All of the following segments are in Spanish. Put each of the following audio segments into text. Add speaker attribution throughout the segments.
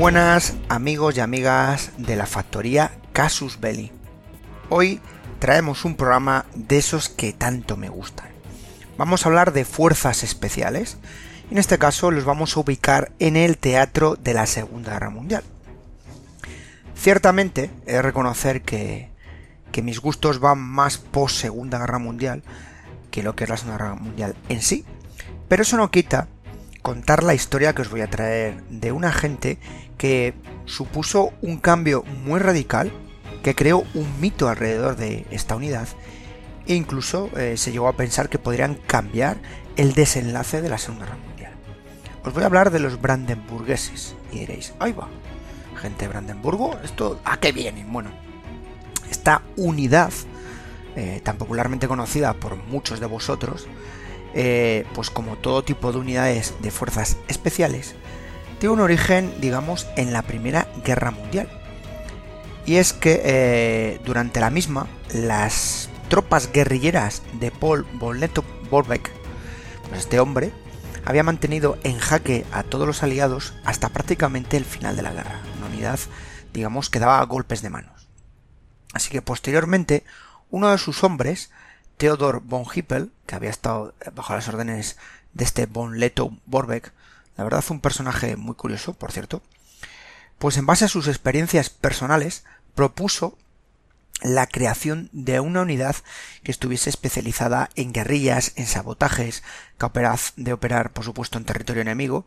Speaker 1: Buenas amigos y amigas de la factoría Casus Belli. Hoy traemos un programa de esos que tanto me gustan. Vamos a hablar de fuerzas especiales. En este caso los vamos a ubicar en el teatro de la Segunda Guerra Mundial. Ciertamente he de reconocer que, que mis gustos van más post Segunda Guerra Mundial que lo que es la Segunda Guerra Mundial en sí. Pero eso no quita contar la historia que os voy a traer de una gente que supuso un cambio muy radical, que creó un mito alrededor de esta unidad e incluso eh, se llegó a pensar que podrían cambiar el desenlace de la Segunda Guerra Mundial. Os voy a hablar de los brandenburgueses y diréis, ahí va, gente de Brandenburgo, esto a qué viene? Bueno, esta unidad, eh, tan popularmente conocida por muchos de vosotros, eh, pues como todo tipo de unidades de fuerzas especiales, tiene un origen, digamos, en la Primera Guerra Mundial. Y es que eh, durante la misma, las tropas guerrilleras de Paul von Lettow-Borbeck, pues este hombre, había mantenido en jaque a todos los aliados hasta prácticamente el final de la guerra. Una unidad, digamos, que daba golpes de manos. Así que posteriormente, uno de sus hombres Theodor von Hippel, que había estado bajo las órdenes de este von Leto Borbeck, la verdad un personaje muy curioso, por cierto, pues en base a sus experiencias personales propuso la creación de una unidad que estuviese especializada en guerrillas, en sabotajes, capaz de operar, por supuesto, en territorio enemigo,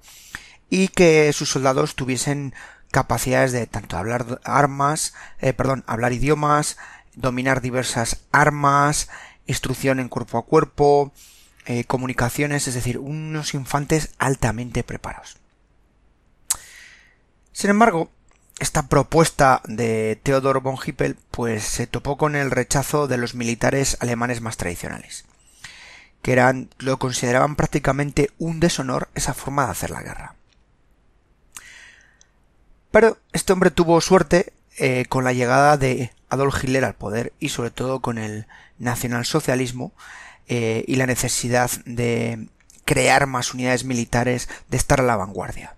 Speaker 1: y que sus soldados tuviesen capacidades de tanto hablar armas, eh, perdón, hablar idiomas, dominar diversas armas, instrucción en cuerpo a cuerpo, eh, comunicaciones, es decir, unos infantes altamente preparados. Sin embargo, esta propuesta de Theodor von Hippel pues se topó con el rechazo de los militares alemanes más tradicionales, que eran lo consideraban prácticamente un deshonor esa forma de hacer la guerra. Pero este hombre tuvo suerte eh, con la llegada de Adolf Hitler al poder y sobre todo con el nacionalsocialismo eh, y la necesidad de crear más unidades militares, de estar a la vanguardia.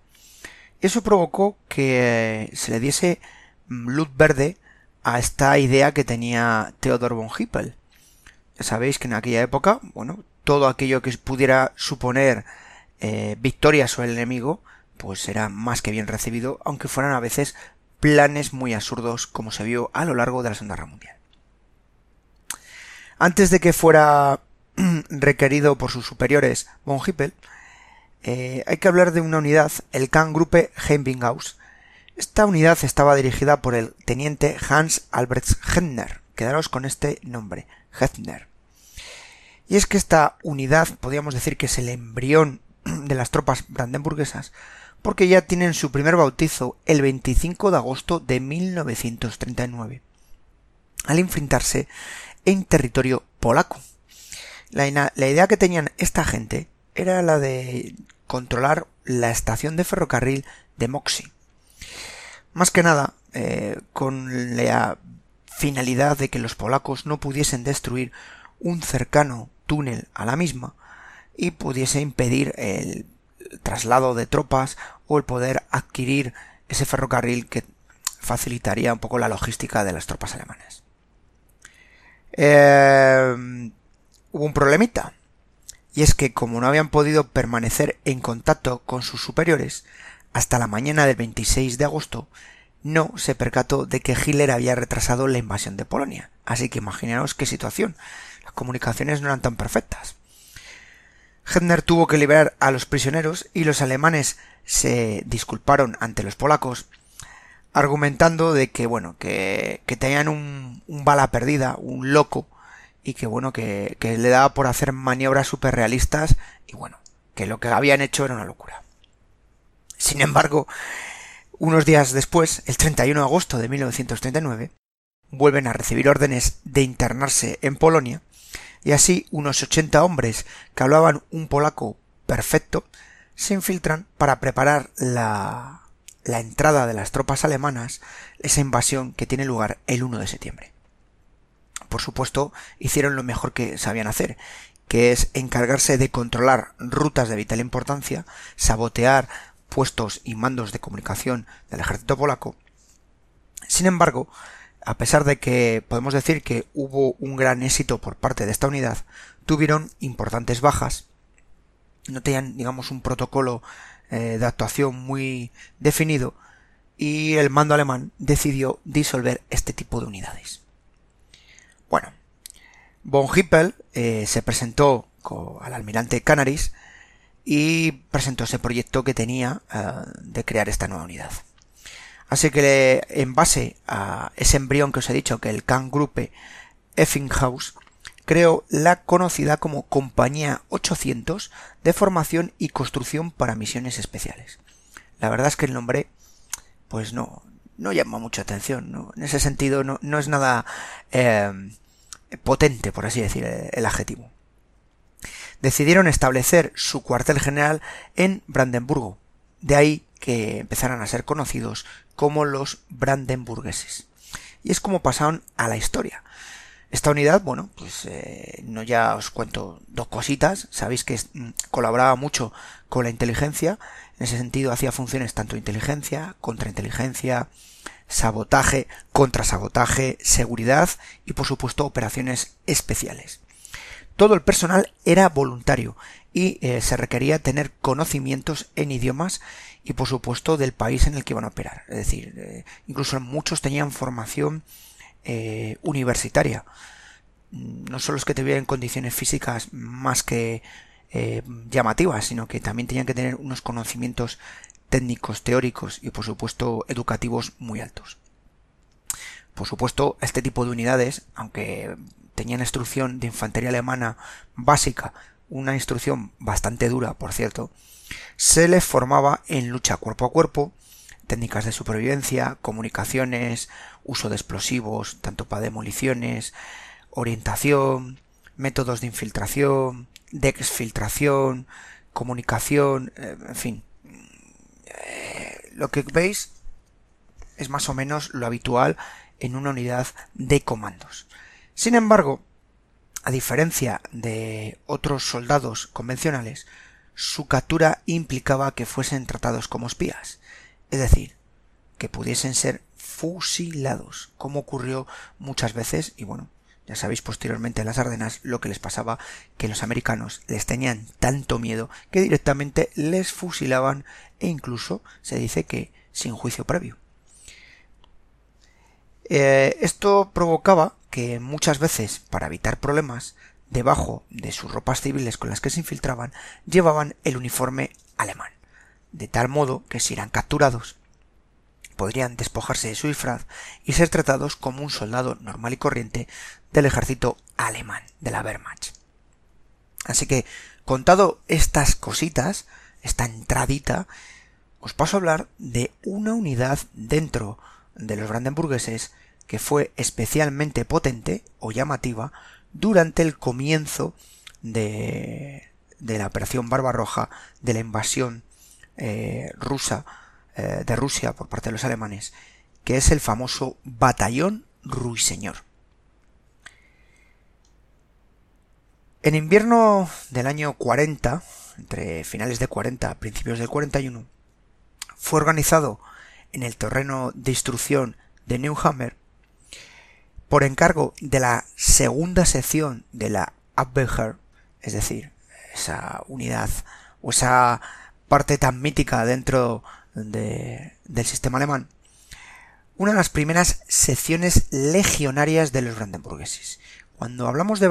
Speaker 1: Eso provocó que se le diese luz verde a esta idea que tenía Theodor von Hippel. Ya sabéis que en aquella época, bueno, todo aquello que pudiera suponer eh, victoria sobre el enemigo, pues era más que bien recibido, aunque fueran a veces planes muy absurdos como se vio a lo largo de la Segunda Guerra Mundial. Antes de que fuera requerido por sus superiores von Hippel, eh, hay que hablar de una unidad, el Kahngruppe Heimbinghaus. Esta unidad estaba dirigida por el teniente Hans Albrecht Hettner. Quedaros con este nombre, Hettner. Y es que esta unidad, podríamos decir que es el embrión de las tropas brandenburguesas, porque ya tienen su primer bautizo el 25 de agosto de 1939, al enfrentarse en territorio polaco. La, idea que tenían esta gente era la de controlar la estación de ferrocarril de Moxie. Más que nada, eh, con la finalidad de que los polacos no pudiesen destruir un cercano túnel a la misma y pudiese impedir el traslado de tropas o el poder adquirir ese ferrocarril que facilitaría un poco la logística de las tropas alemanas. Eh, hubo un problemita, y es que como no habían podido permanecer en contacto con sus superiores hasta la mañana del 26 de agosto, no se percató de que Hitler había retrasado la invasión de Polonia. Así que imaginaos qué situación. Las comunicaciones no eran tan perfectas. Hitler tuvo que liberar a los prisioneros y los alemanes se disculparon ante los polacos argumentando de que bueno que, que tenían un, bala perdida un loco y que bueno que, que le daba por hacer maniobras super realistas y bueno que lo que habían hecho era una locura sin embargo unos días después el 31 de agosto de 1939 vuelven a recibir órdenes de internarse en Polonia y así unos 80 hombres que hablaban un polaco perfecto se infiltran para preparar la, la entrada de las tropas alemanas, esa invasión que tiene lugar el 1 de septiembre. Por supuesto, hicieron lo mejor que sabían hacer, que es encargarse de controlar rutas de vital importancia, sabotear puestos y mandos de comunicación del ejército polaco. Sin embargo, a pesar de que podemos decir que hubo un gran éxito por parte de esta unidad, tuvieron importantes bajas, no tenían, digamos, un protocolo eh, de actuación muy definido y el mando alemán decidió disolver este tipo de unidades. Bueno, von Hippel eh, se presentó al almirante Canaris y presentó ese proyecto que tenía eh, de crear esta nueva unidad. Así que en base a ese embrión que os he dicho, que el K-Gruppe Effinghaus, creó la conocida como Compañía 800 de formación y construcción para misiones especiales. La verdad es que el nombre, pues no, no llama mucha atención, en ese sentido no, es nada eh, potente, por así decir, el adjetivo. Decidieron establecer su cuartel general en Brandenburgo, de ahí que empezaran a ser conocidos como los brandenburgueses. Y es como pasaron a la historia. Esta unidad, bueno, pues eh, no ya os cuento dos cositas. Sabéis que mm, colaboraba mucho con la inteligencia. En ese sentido hacía funciones tanto inteligencia, contrainteligencia, sabotaje, contrasabotaje, seguridad y por supuesto operaciones especiales. Todo el personal era voluntario y eh, se requería tener conocimientos en idiomas y por supuesto del país en el que iban a operar. Es decir, eh, incluso muchos tenían formación eh, universitaria. No solo es que tuvieran condiciones físicas más que eh, llamativas, sino que también tenían que tener unos conocimientos técnicos, teóricos y por supuesto educativos muy altos. Por supuesto, este tipo de unidades, aunque tenían instrucción de infantería alemana básica, una instrucción bastante dura, por cierto, se les formaba en lucha cuerpo a cuerpo, técnicas de supervivencia, comunicaciones, uso de explosivos, tanto para demoliciones, orientación, métodos de infiltración, de exfiltración, comunicación, eh, en fin. Eh, lo que veis es más o menos lo habitual en una unidad de comandos. Sin embargo, a diferencia de otros soldados convencionales, su captura implicaba que fuesen tratados como espías, es decir, que pudiesen ser fusilados, como ocurrió muchas veces, y bueno, ya sabéis posteriormente en las Ardenas lo que les pasaba, que los americanos les tenían tanto miedo que directamente les fusilaban e incluso se dice que sin juicio previo. Eh, esto provocaba que muchas veces, para evitar problemas, debajo de sus ropas civiles con las que se infiltraban, llevaban el uniforme alemán, de tal modo que si eran capturados podrían despojarse de su disfraz y ser tratados como un soldado normal y corriente del ejército alemán, de la Wehrmacht. Así que, contado estas cositas, esta entradita, os paso a hablar de una unidad dentro de los brandenburgueses que fue especialmente potente o llamativa durante el comienzo de, de la operación Barbarroja, de la invasión eh, rusa eh, de Rusia por parte de los alemanes, que es el famoso Batallón Ruiseñor. En invierno del año 40, entre finales de 40 principios del 41, fue organizado en el terreno de instrucción de Neuhammer por encargo de la segunda sección de la Abwehr, es decir, esa unidad o esa parte tan mítica dentro del sistema alemán, una de las primeras secciones legionarias de los brandenburgueses. Cuando hablamos de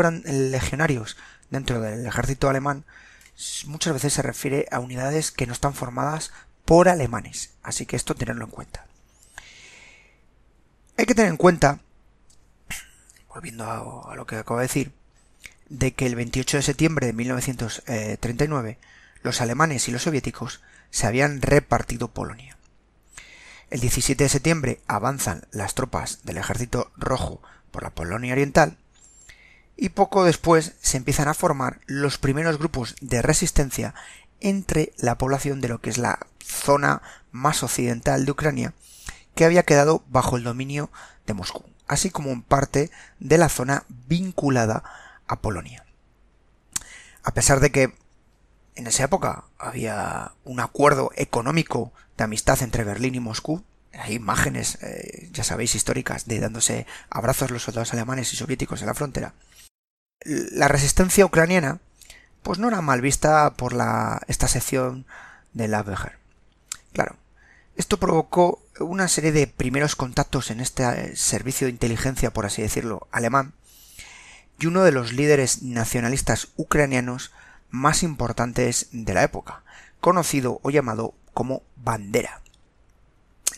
Speaker 1: legionarios dentro del ejército alemán, muchas veces se refiere a unidades que no están formadas por alemanes, así que esto tenerlo en cuenta. Hay que tener en cuenta, volviendo a, a lo que acabo de decir, de que el 28 de septiembre de 1939 los alemanes y los soviéticos se habían repartido Polonia. El 17 de septiembre avanzan las tropas del ejército rojo por la Polonia Oriental y poco después se empiezan a formar los primeros grupos de resistencia entre la población de lo que es la zona más occidental de Ucrania que había quedado bajo el dominio de Moscú, así como en parte de la zona vinculada a Polonia. A pesar de que en esa época había un acuerdo económico de amistad entre Berlín y Moscú. Hay imágenes, eh, ya sabéis, históricas de dándose abrazos los soldados alemanes y soviéticos en la frontera. La resistencia ucraniana, pues no era mal vista por esta sección de la Weger. Claro, esto provocó una serie de primeros contactos en este eh, servicio de inteligencia, por así decirlo, alemán, y uno de los líderes nacionalistas ucranianos más importantes de la época, conocido o llamado como Bandera.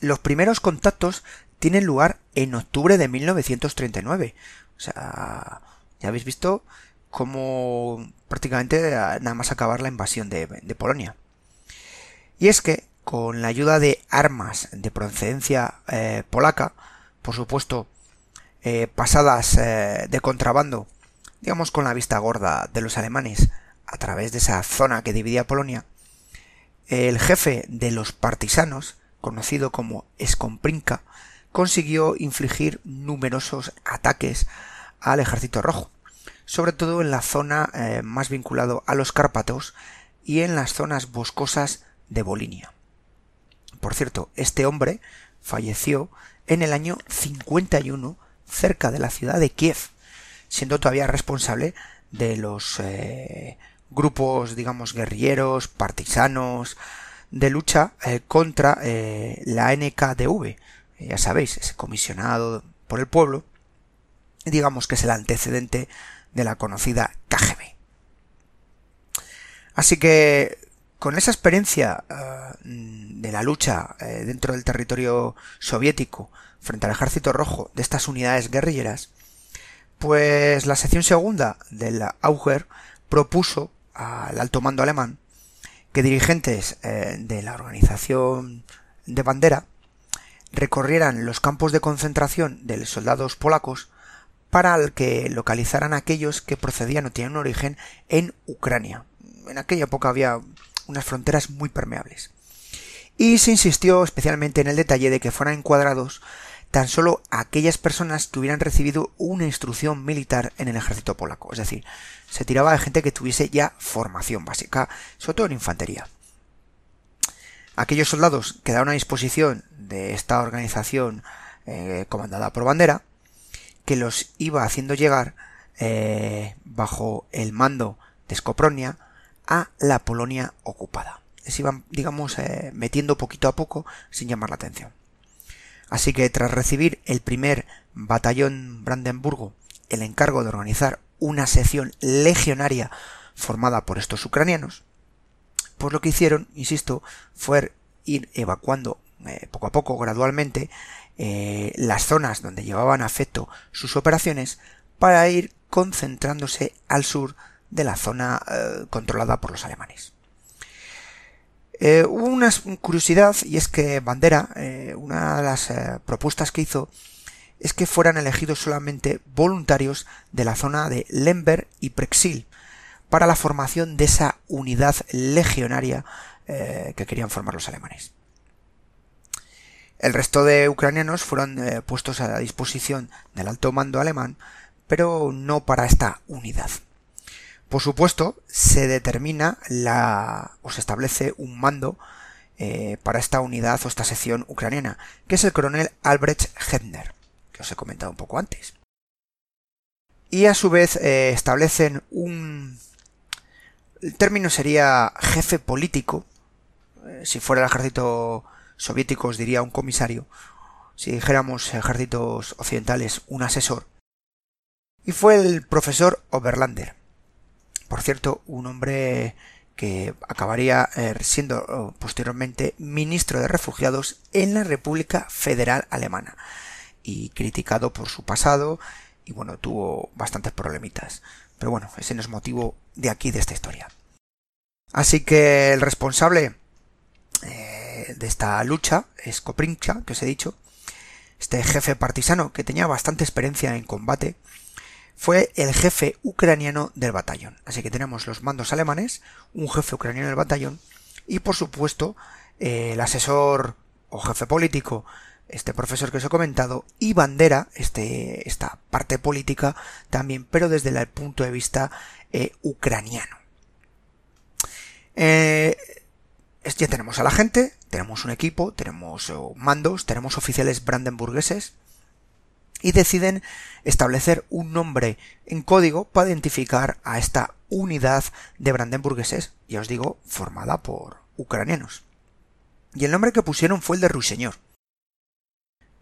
Speaker 1: Los primeros contactos tienen lugar en octubre de 1939. O sea, ya habéis visto cómo prácticamente nada más acabar la invasión de, Polonia. Y es que, con la ayuda de armas de procedencia eh, polaca, por supuesto, eh, pasadas eh, de contrabando, digamos con la vista gorda de los alemanes, a través de esa zona que dividía Polonia, el jefe de los partisanos, conocido como Skomprinka, consiguió infligir numerosos ataques al ejército rojo, sobre todo en la zona eh, más vinculado a los Cárpatos y en las zonas boscosas de Bolinia. Por cierto, este hombre falleció en el año 51 cerca de la ciudad de Kiev, siendo todavía responsable de los eh, grupos, digamos, guerrilleros, partisanos, de lucha eh, contra eh, la NKDV, ya sabéis, ese comisionado por el pueblo, digamos que es el antecedente de la conocida KGB. Así que con esa experiencia de la lucha dentro del territorio soviético frente al ejército rojo de estas unidades guerrilleras, pues la sección segunda de la Auger propuso al alto mando alemán que dirigentes eh, de la organización de bandera recorrieran los campos de concentración de los soldados polacos para que localizaran aquellos que procedían o tenían un origen en Ucrania. En aquella época había unas fronteras muy permeables. Y se insistió especialmente en el detalle de que fueran encuadrados tan solo aquellas personas que hubieran recibido una instrucción militar en el ejército polaco. Es decir, se tiraba de gente que tuviese ya formación básica, sobre todo en infantería. Aquellos soldados quedaron a disposición de esta organización eh, comandada por bandera, que los iba haciendo llegar eh, bajo el mando de Skopronia a la Polonia ocupada. Se iban, digamos, eh, metiendo poquito a poco sin llamar la atención. Así que tras recibir el primer batallón Brandenburgo el encargo de organizar una sección legionaria formada por estos ucranianos, pues lo que hicieron, insisto, fue ir evacuando eh, poco a poco, gradualmente, eh, las zonas donde llevaban a efecto sus operaciones para ir concentrándose al sur de la zona eh, controlada por los alemanes. Eh, una curiosidad y es que Bandera, eh, una de las eh, propuestas que hizo es que fueran elegidos solamente voluntarios de la zona de Lemberg y Prexil para la formación de esa unidad legionaria que querían formar los alemanes. El resto de ucranianos fueron puestos a disposición del alto mando alemán, pero no para esta unidad. Por supuesto, se determina la o se establece un mando eh, para esta unidad o esta sección ucraniana, que es el coronel Albrecht Hedner, que os he comentado un poco antes. Y a su vez eh, establecen un... El término sería jefe político, eh, si fuera el ejército soviético os diría un comisario, si dijéramos ejércitos occidentales un asesor, y fue el profesor Oberlander, por cierto, un hombre que acabaría eh, siendo oh, posteriormente ministro de refugiados en la República Federal Alemana y criticado por su pasado y bueno, tuvo bastantes problemitas. Pero bueno, ese no es motivo de aquí de esta historia. Así que el responsable eh, de esta lucha es Koprincha, que os he dicho, este jefe partisano que tenía bastante experiencia en combate fue el jefe ucraniano del batallón. Así que tenemos los mandos alemanes, un jefe ucraniano del batallón y por supuesto eh, el asesor o jefe político, este profesor que os he comentado, y bandera, este, esta parte política también, pero desde el punto de vista eh, ucraniano. Eh, ya tenemos a la gente, tenemos un equipo, tenemos mandos, tenemos oficiales brandenburgueses y deciden establecer un nombre en código para identificar a esta unidad de brandenburgueses, ya os digo, formada por ucranianos. Y el nombre que pusieron fue el de Ruiseñor.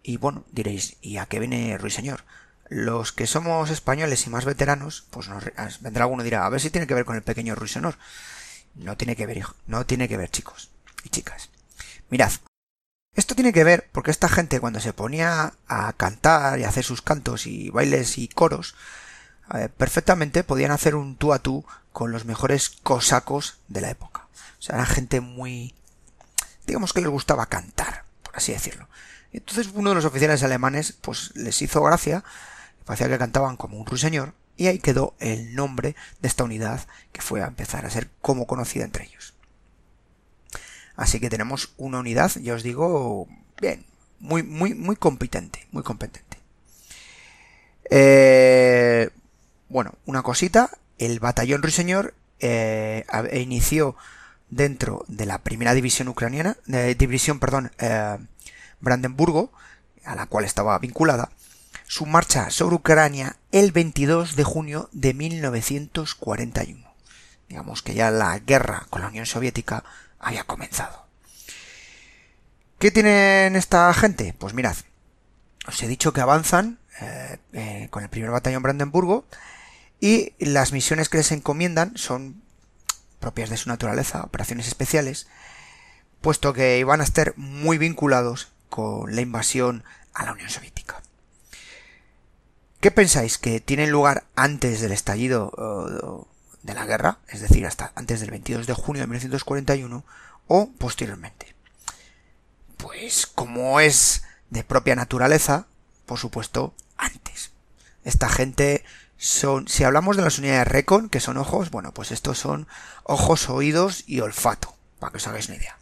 Speaker 1: Y bueno, diréis, ¿y a qué viene Ruiseñor? Los que somos españoles y más veteranos, pues nos vendrá alguno y dirá, a ver si tiene que ver con el pequeño Ruiseñor. No tiene que ver, hijo, no tiene que ver, chicos y chicas. Mirad, esto tiene que ver porque esta gente cuando se ponía a cantar y a hacer sus cantos y bailes y coros, eh, perfectamente podían hacer un tú a tú con los mejores cosacos de la época. O sea, era gente muy... digamos que les gustaba cantar, por así decirlo. Entonces uno de los oficiales alemanes pues les hizo gracia, parecía que cantaban como un ruiseñor, y ahí quedó el nombre de esta unidad que fue a empezar a ser como conocida entre ellos. Así que tenemos una unidad, ya os digo, bien, muy, muy, muy competente, muy competente. Eh, bueno, una cosita, el batallón Ruiseñor eh, inició dentro de la primera división ucraniana, eh, división, perdón, eh, Brandenburgo, a la cual estaba vinculada, su marcha sobre Ucrania el 22 de junio de 1941. Digamos que ya la guerra con la Unión Soviética había comenzado. ¿Qué tienen esta gente? Pues mirad, os he dicho que avanzan eh, eh, con el primer batallón Brandenburgo y las misiones que les encomiendan son propias de su naturaleza, operaciones especiales, puesto que iban a estar muy vinculados con la invasión a la Unión Soviética. ¿Qué pensáis? ¿Que tienen lugar antes del estallido de la guerra, es decir, hasta antes del 22 de junio de 1941, o posteriormente. Pues como es de propia naturaleza, por supuesto, antes. Esta gente son, si hablamos de las unidades Recon, que son ojos, bueno, pues estos son ojos, oídos y olfato, para que os hagáis una idea.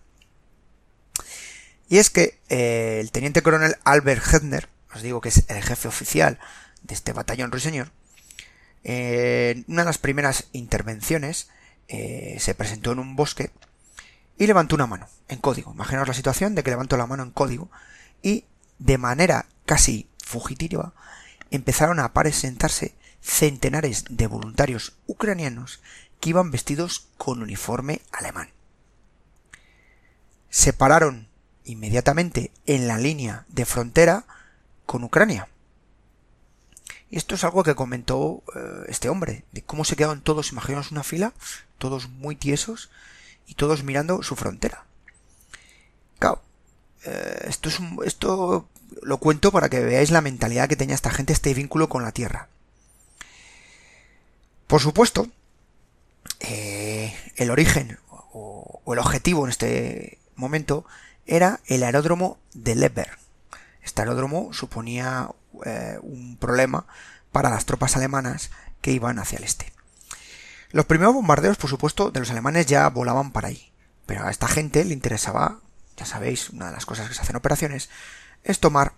Speaker 1: Y es que eh, el teniente coronel Albert Hedner, os digo que es el jefe oficial de este batallón ruiseñor, en una de las primeras intervenciones eh, se presentó en un bosque y levantó una mano en código. Imaginaos la situación de que levantó la mano en código y de manera casi fugitiva empezaron a presentarse centenares de voluntarios ucranianos que iban vestidos con uniforme alemán. Se pararon inmediatamente en la línea de frontera con Ucrania y esto es algo que comentó eh, este hombre, de cómo se quedaban todos, imaginaos una fila, todos muy tiesos y todos mirando su frontera. Claro, eh, esto, es esto lo cuento para que veáis la mentalidad que tenía esta gente, este vínculo con la tierra. Por supuesto, eh, el origen o, el objetivo en este momento era el aeródromo de Leber. Este aeródromo suponía eh, un problema para las tropas alemanas que iban hacia el este. Los primeros bombardeos, por supuesto, de los alemanes ya volaban para ahí, pero a esta gente le interesaba, ya sabéis, una de las cosas que se hacen operaciones, es tomar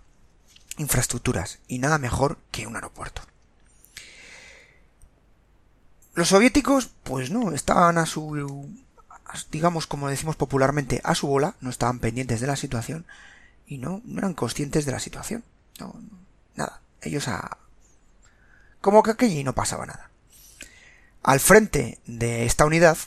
Speaker 1: infraestructuras, y nada mejor que un aeropuerto. Los soviéticos, pues no, estaban a su, digamos como decimos popularmente, a su bola, no estaban pendientes de la situación, y no, eran conscientes de la situación. Nada. Ellos a... Como que y no pasaba nada. Al frente de esta unidad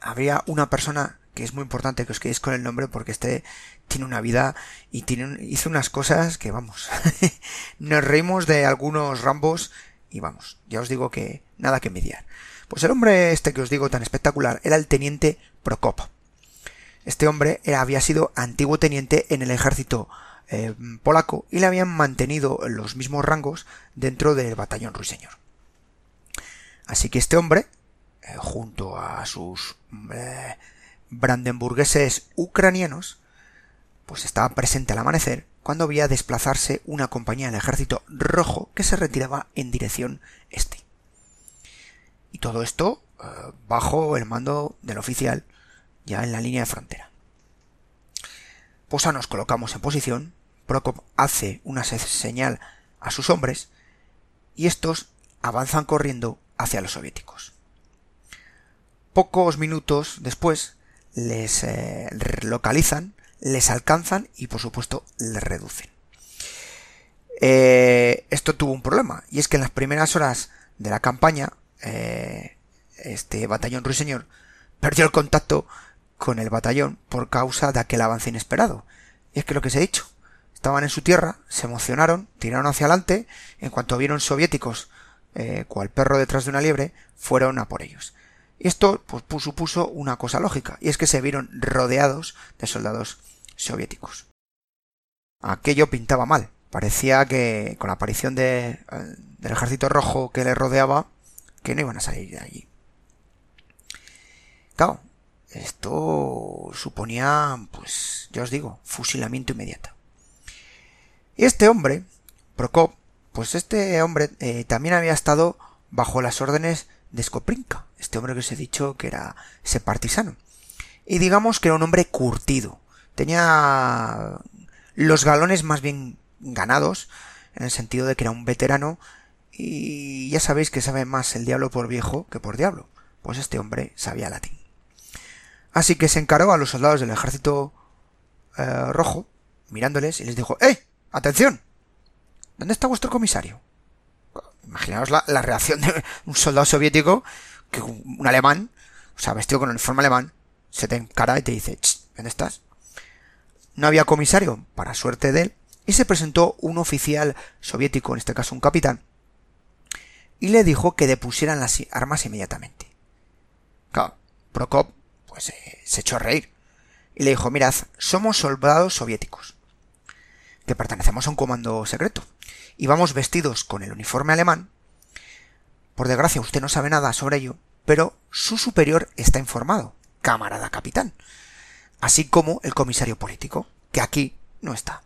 Speaker 1: había una persona que es muy importante que os quedéis con el nombre porque este tiene una vida y tiene, hizo unas cosas que vamos. Nos reímos de algunos rambos y vamos, ya os digo que nada que envidiar. Pues el hombre este que os digo tan espectacular era el teniente Prokop. Este hombre había sido antiguo teniente en el ejército eh, polaco y le habían mantenido los mismos rangos dentro del batallón ruiseñor. Así que este hombre, eh, junto a sus eh, brandenburgueses ucranianos, pues estaba presente al amanecer cuando veía desplazarse una compañía del ejército rojo que se retiraba en dirección este. Y todo esto bajo el mando del oficial ya en la línea de frontera. Pues nos colocamos en posición Prokop hace una señal a sus hombres y estos avanzan corriendo hacia los soviéticos. pocos minutos después les eh, localizan, les alcanzan y por supuesto les reducen. Eh, esto tuvo un problema y es que en las primeras horas de la campaña eh, este batallón ruiseñor perdió el contacto con el batallón por causa de aquel avance inesperado. Y es que lo que se ha dicho, estaban en su tierra, se emocionaron, tiraron hacia adelante, en cuanto vieron soviéticos, eh, cual perro detrás de una liebre, fueron a por ellos. Y esto pues, supuso una cosa lógica, y es que se vieron rodeados de soldados soviéticos. Aquello pintaba mal. Parecía que con la aparición eh, del ejército rojo que les rodeaba, que no iban a salir de allí. Claro, esto suponía, pues, ya os digo, fusilamiento inmediato. Y este hombre, Prokop, pues este hombre eh, también había estado bajo las órdenes de Skoprinka, este hombre que os he dicho que era ese partisano. Y digamos que era un hombre curtido. Tenía los galones más bien ganados, en el sentido de que era un veterano, y ya sabéis que sabe más el diablo por viejo que por diablo. Pues este hombre sabía latín. Así que se encaró a los soldados del ejército eh, rojo, mirándoles, y les dijo, ¡Eh! ¡Atención! ¿Dónde está vuestro comisario? Imaginaos la, reacción de un soldado soviético, que un alemán, o sea, vestido con uniforme alemán, se te encara y te dice, ¿dónde estás? No había comisario, para suerte de él, y se presentó un oficial soviético, en este caso un capitán, y le dijo que depusieran las armas inmediatamente. Claro, Prokop pues eh, se echó a reír y le dijo, mirad, somos soldados soviéticos, que pertenecemos a un comando secreto, y vamos vestidos con el uniforme alemán. Por desgracia, usted no sabe nada sobre ello, pero su superior está informado, camarada capitán, así como el comisario político, que aquí no está.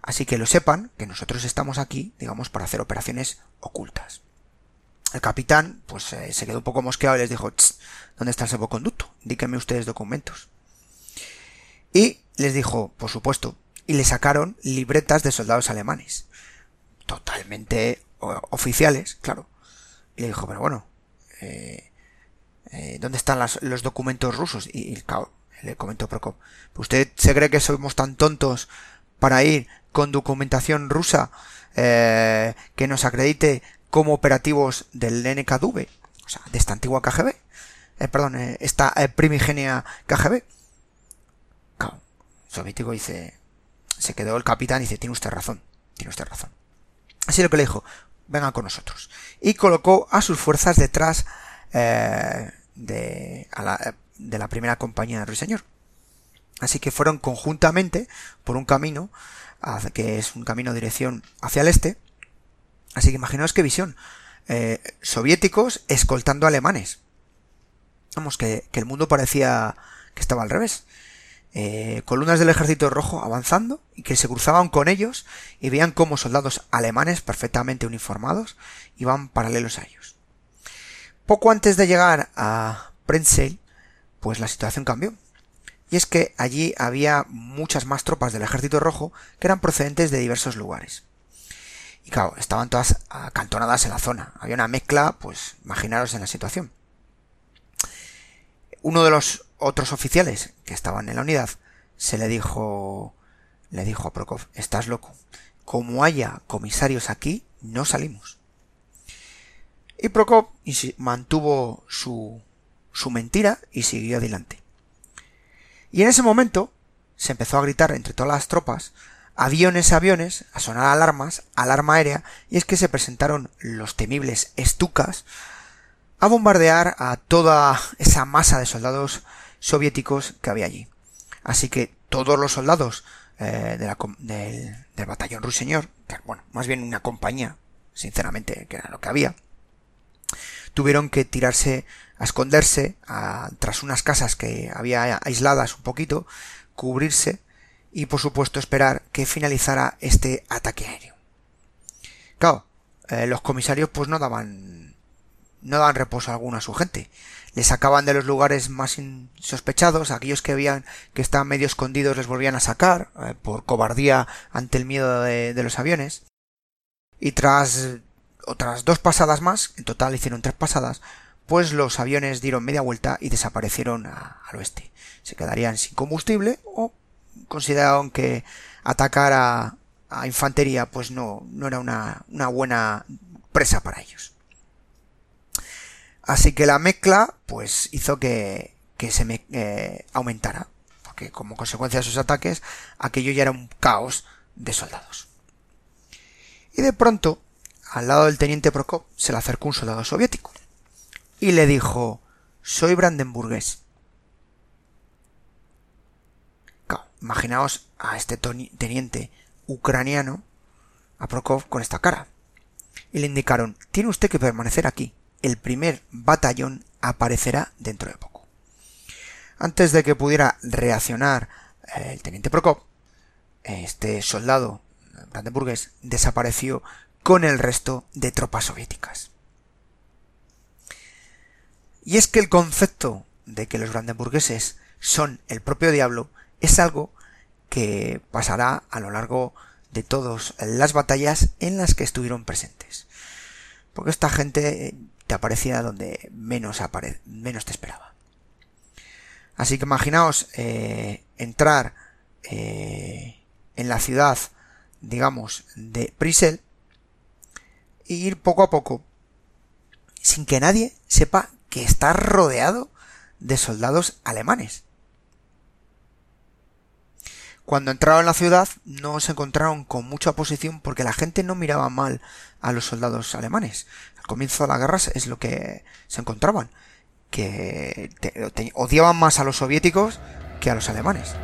Speaker 1: Así que lo sepan que nosotros estamos aquí, digamos, para hacer operaciones ocultas. El capitán, pues eh, se quedó un poco mosqueado y les dijo, ¿dónde está el salvoconducto? Indíquenme ustedes documentos. Y les dijo, por supuesto, y le sacaron libretas de soldados alemanes. Totalmente oficiales, claro. Y le dijo, pero bueno, eh, eh, ¿dónde están los documentos rusos? Y, le comentó Prokop, ¿usted se cree que somos tan tontos para ir con documentación rusa que nos acredite como operativos del NKW, o sea, de esta antigua KGB, eh, perdón, eh, esta eh, primigenia KGB. Soviético dice, se quedó el capitán y dice, tiene usted razón, tiene usted razón. Así lo que le dijo, vengan con nosotros. Y colocó a sus fuerzas detrás de, la, de la primera compañía de Ruiseñor. Así que fueron conjuntamente por un camino, que es un camino de dirección hacia el este, Así que imaginaos qué visión. Eh, soviéticos escoltando alemanes. Vamos, que, el mundo parecía que estaba al revés. Eh, columnas del ejército rojo avanzando y que se cruzaban con ellos y veían como soldados alemanes perfectamente uniformados iban paralelos a ellos. Poco antes de llegar a Prenzl, pues la situación cambió. Y es que allí había muchas más tropas del ejército rojo que eran procedentes de diversos lugares. Y claro, estaban todas acantonadas en la zona. Había una mezcla, pues imaginaros en la situación. Uno de los otros oficiales que estaban en la unidad se le dijo, le dijo a Prokov, estás loco. Como haya comisarios aquí, no salimos. Y Prokov mantuvo su, su mentira y siguió adelante. Y en ese momento se empezó a gritar entre todas las tropas aviones, aviones, a sonar alarmas, alarma aérea, y es que se presentaron los temibles estucas a bombardear a toda esa masa de soldados soviéticos que había allí. Así que todos los soldados eh, del, batallón ruiseñor, que, bueno, más bien una compañía, sinceramente, que era lo que había, tuvieron que tirarse a esconderse tras unas casas que había aisladas un poquito, cubrirse y por supuesto esperar que finalizara este ataque aéreo. Claro, eh, los comisarios pues no daban no daban reposo alguno a su gente. Les sacaban de los lugares más insospechados, aquellos que habían que estaban medio escondidos les volvían a sacar eh, por cobardía ante el miedo de, de los aviones. Y tras otras dos pasadas más, en total hicieron tres pasadas, pues los aviones dieron media vuelta y desaparecieron al oeste. Se quedarían sin combustible o consideraron que atacar a, infantería pues no, no era una, buena presa para ellos. Así que la mezcla pues hizo que, se me, eh, aumentara, porque como consecuencia de sus ataques aquello ya era un caos de soldados. Y de pronto, al lado del teniente Prokop, se le acercó un soldado soviético y le dijo soy brandenburgués. imaginaos a este teniente ucraniano, a Prokov, con esta cara. Y le indicaron, tiene usted que permanecer aquí. El primer batallón aparecerá dentro de poco. Antes de que pudiera reaccionar eh, el teniente Prokov, este soldado brandenburgués desapareció con el resto de tropas soviéticas. Y es que el concepto de que los brandenburgueses son el propio diablo es algo que pasará a lo largo de todas las batallas en las que estuvieron presentes. Porque esta gente eh, aparecía donde menos, menos te esperaba. Así que imaginaos eh, entrar eh, en la ciudad, digamos, de Prisel e ir poco a poco sin que nadie sepa que está rodeado de soldados alemanes. Cuando entraron en la ciudad no se encontraron con mucha oposición porque la gente no miraba mal a los soldados alemanes. Al comienzo de la guerra es lo que se encontraban, que odiaban más a los soviéticos que a los alemanes.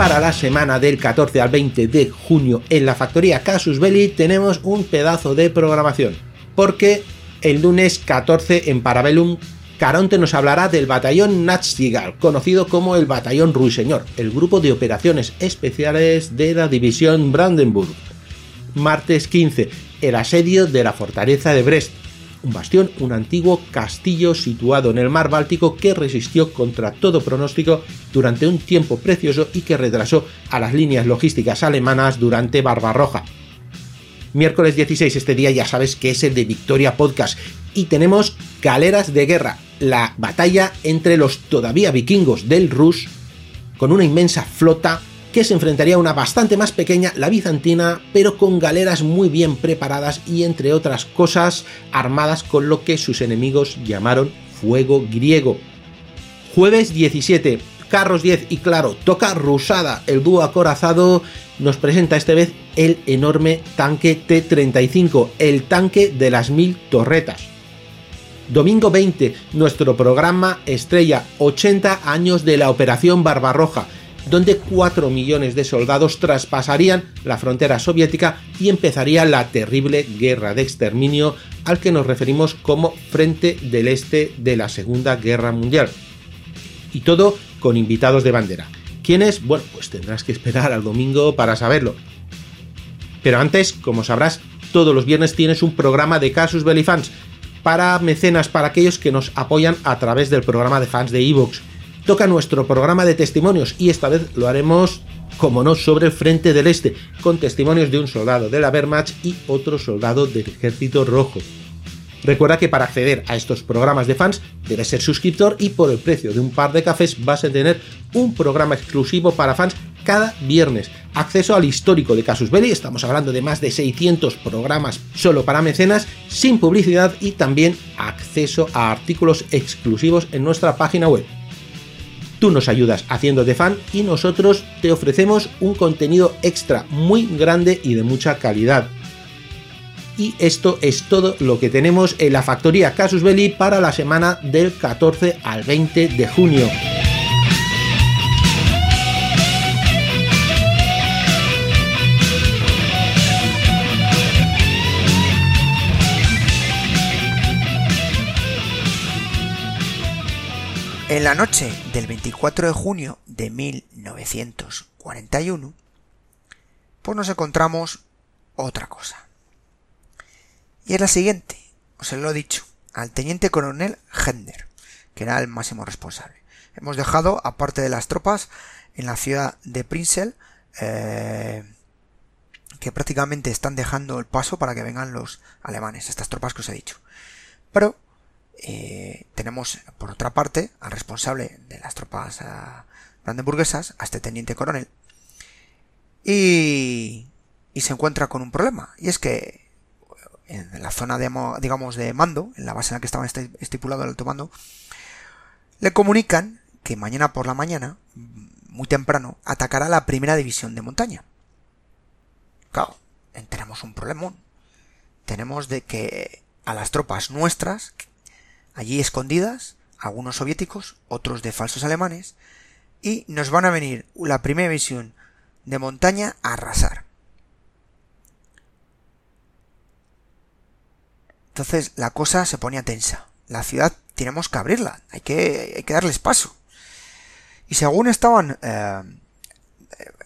Speaker 2: Para la semana del 14 al 20 de junio en la factoría Casus Belli tenemos un pedazo de programación. Porque el lunes 14 en Parabellum Caronte nos hablará del batallón Natschigal, conocido como el batallón Ruiseñor, el grupo de operaciones especiales de la división Brandenburg. Martes 15, el asedio de la fortaleza de Brest un bastión, un antiguo castillo situado en el mar Báltico que resistió contra todo pronóstico durante un tiempo precioso y que retrasó a las líneas logísticas alemanas durante Barbarroja. Miércoles 16, este día ya sabes que es el de Victoria Podcast y tenemos Galeras de Guerra, la batalla entre los todavía vikingos del Rus con una inmensa flota que se enfrentaría a una bastante más pequeña, la bizantina, pero con galeras muy bien preparadas y entre otras cosas armadas con lo que sus enemigos llamaron fuego griego. Jueves 17, Carros 10 y claro, toca Rusada, el dúo acorazado nos presenta esta vez el enorme tanque T-35, el tanque de las mil torretas. Domingo 20, nuestro programa estrella 80 años de la Operación Barbarroja, donde 4 millones de soldados traspasarían la frontera soviética y empezaría la terrible guerra de exterminio al que nos referimos como Frente del Este de la Segunda Guerra Mundial. Y todo con invitados de bandera. ¿Quiénes? Bueno, pues tendrás que esperar al domingo para saberlo. Pero antes, como sabrás, todos los viernes tienes un programa de Casus Belli Fans para mecenas, para aquellos que nos apoyan a través del programa de fans de Evox toca nuestro programa de testimonios y esta vez lo haremos, como no, sobre el frente del este, con testimonios de un soldado de la Wehrmacht y otro soldado del Ejército Rojo. Recuerda que para acceder a estos programas de fans debes ser suscriptor y por el precio de un par de cafés vas a tener un programa exclusivo para fans cada viernes. Acceso al histórico de Casus Belli, estamos hablando de más de 600 programas solo para mecenas, sin publicidad y también acceso a artículos exclusivos en nuestra página web Tú nos ayudas haciendo de fan y nosotros te ofrecemos un contenido extra muy grande y de mucha calidad. Y esto es todo lo que tenemos en la factoría Casus Belli para la semana del 14 al 20 de junio.
Speaker 1: En la noche del 24 de junio de 1941, pues nos encontramos otra cosa. Y es la siguiente, os lo he dicho, al teniente coronel Hender, que era el máximo responsable. Hemos dejado, aparte de las tropas, en la ciudad de Prinzel, eh, que prácticamente están dejando el paso para que vengan los alemanes, estas tropas que os he dicho. Pero eh, tenemos, por otra parte, al responsable de las tropas eh, brandenburguesas, a este teniente coronel, y, se encuentra con un problema, y es que en la zona de, digamos, de mando, en la base en la que estaba estipulado el alto mando, le comunican que mañana por la mañana, muy temprano, atacará la primera división de montaña. Claro, tenemos un problemón. Tenemos de que a las tropas nuestras, allí escondidas, algunos soviéticos, otros de falsos alemanes, y nos van a venir la primera división de montaña a arrasar. Entonces la cosa se ponía tensa. La ciudad tenemos que abrirla, hay que, hay que darles paso. Y según estaban eh,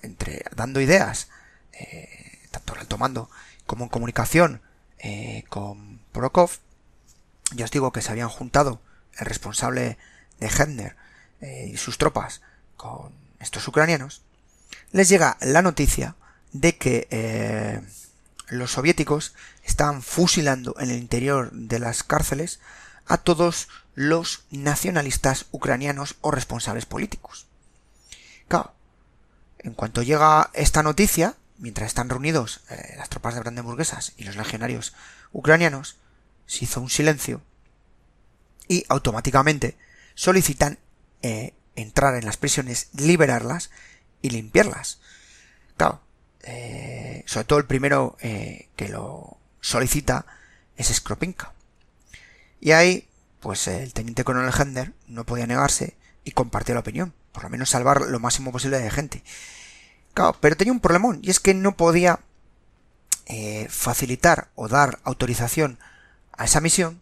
Speaker 1: entre dando ideas, eh, tanto el tomando como en comunicación eh, con Prokov, ya os digo que se habían juntado el responsable de Hendner y sus tropas con estos ucranianos, les llega la noticia de que los soviéticos estaban fusilando en el interior de las cárceles a todos los nacionalistas ucranianos o responsables políticos. Claro, en cuanto llega esta noticia, mientras están reunidos eh, las tropas de brandenburguesas y los legionarios ucranianos, se hizo un silencio y automáticamente solicitan eh, entrar en las prisiones, liberarlas y limpiarlas. Claro, eh, sobre todo el primero que lo solicita es Skropinka. Y ahí, pues el teniente coronel Hender no podía negarse y compartió la opinión, por lo menos salvar lo máximo posible de gente. Claro, pero tenía un problemón, y es que no podía eh, facilitar o dar autorización a esa misión,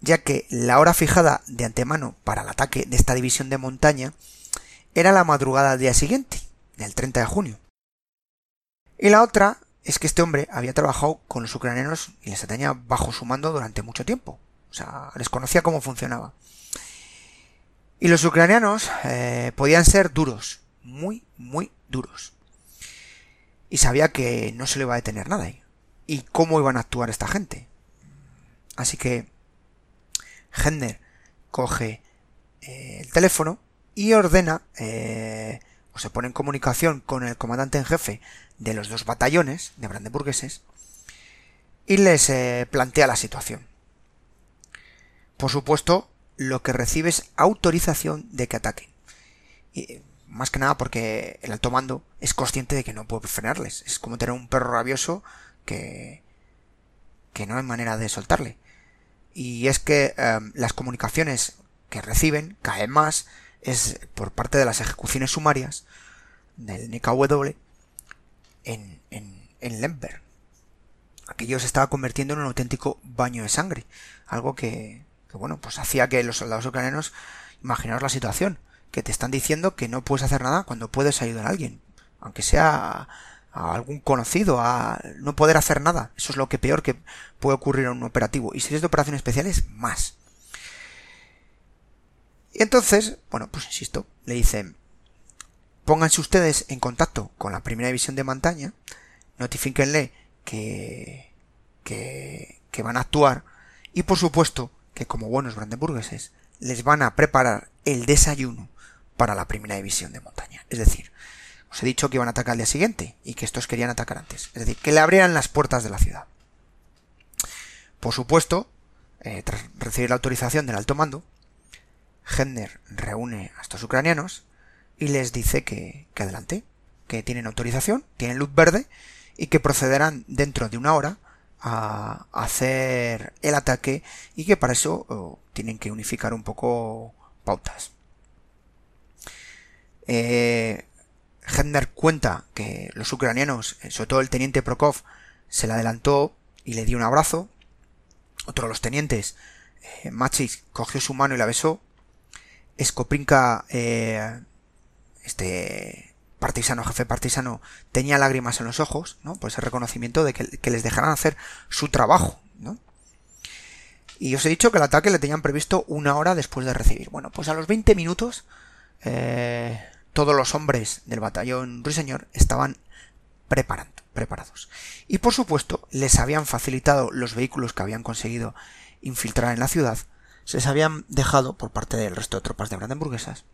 Speaker 1: ya que la hora fijada de antemano para el ataque de esta división de montaña era la madrugada del día siguiente, del 30 de junio. Y la otra es que este hombre había trabajado con los ucranianos y les tenía bajo su mando durante mucho tiempo. O sea, les conocía cómo funcionaba. Y los ucranianos eh, podían ser duros, muy, muy duros. Y sabía que no se le iba a detener nada ahí. ¿Y cómo iban a actuar esta gente? Así que Hender coge eh, el teléfono y ordena, eh, o se pone en comunicación con el comandante en jefe de los dos batallones de brandeburgueses y les plantea la situación. Por supuesto, lo que recibe es autorización de que ataquen. Y más que nada porque el alto mando es consciente de que no puede frenarles. Es como tener un perro rabioso que, que no hay manera de soltarle. Y es que em, las comunicaciones que reciben, caen más, es por parte de las ejecuciones sumarias del NKW en, en, en Lemberg. Aquello se estaba convirtiendo en un auténtico baño de sangre. Algo que, que bueno, pues hacía que los soldados ucranianos, imaginaos la situación, que te están diciendo que no puedes hacer nada cuando puedes ayudar a alguien, aunque sea a algún conocido, a no poder hacer nada. Eso es lo que peor que puede ocurrir en un operativo. Y si es de operaciones especiales, más. Y entonces, bueno, pues insisto, le dicen, pónganse ustedes en contacto con la primera división de montaña, notifíquenle que, que, que van a actuar y por supuesto que como buenos brandenburgueses les van a preparar el desayuno para la primera división de montaña. Es decir, os he dicho que iban a atacar al día siguiente y que estos querían atacar antes. Es decir, que le abrieran las puertas de la ciudad. Por supuesto, eh, tras recibir la autorización del alto mando, Hendner reúne a estos ucranianos y les dice que, que adelante, que tienen autorización, tienen luz verde y que procederán dentro de una hora a hacer el ataque y que para eso oh, tienen que unificar un poco pautas. Eh, cuenta que los ucranianos, eh, sobre todo el teniente Prokov, se le adelantó y le dio un abrazo. Otro de los tenientes, eh, Machis, cogió su mano y la besó. Skoprinka, eh, este, partisano, jefe partisano, tenía lágrimas en los ojos, ¿no? Por ese reconocimiento de que, les dejaran hacer su trabajo, ¿no? Y os he dicho que el ataque le tenían previsto una hora después de recibir. Bueno, pues a los 20 minutos, eh, todos los hombres del batallón ruiseñor estaban preparando, preparados. Y por supuesto, les habían facilitado los vehículos que habían conseguido infiltrar en la ciudad, se les habían dejado por parte del resto de tropas de brandenburguesas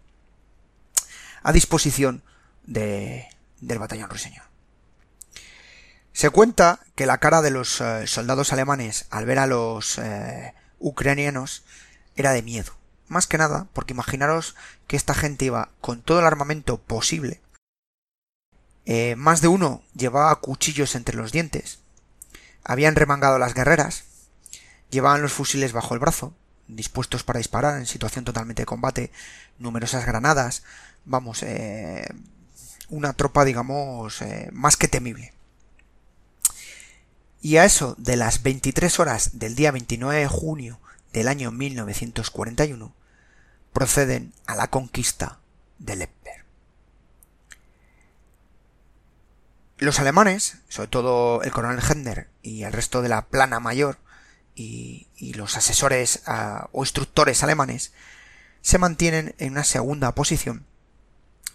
Speaker 1: a disposición de, del batallón ruiseñor. Se cuenta que la cara de los eh, soldados alemanes al ver a los eh, ucranianos era de miedo. Más que nada porque imaginaros que esta gente iba con todo el armamento posible. Eh, más de uno llevaba cuchillos entre los dientes. Habían remangado las guerreras. Llevaban los fusiles bajo el brazo, dispuestos para disparar en situación totalmente de combate, numerosas granadas. Vamos, una tropa, digamos, más que temible. Y a eso de las 23 horas del día 29 de junio del año 1941, proceden a la conquista de Lepper. Los alemanes, sobre todo el coronel Hendner y el resto de la plana mayor y, los asesores ah, o instructores alemanes, se mantienen en una segunda posición,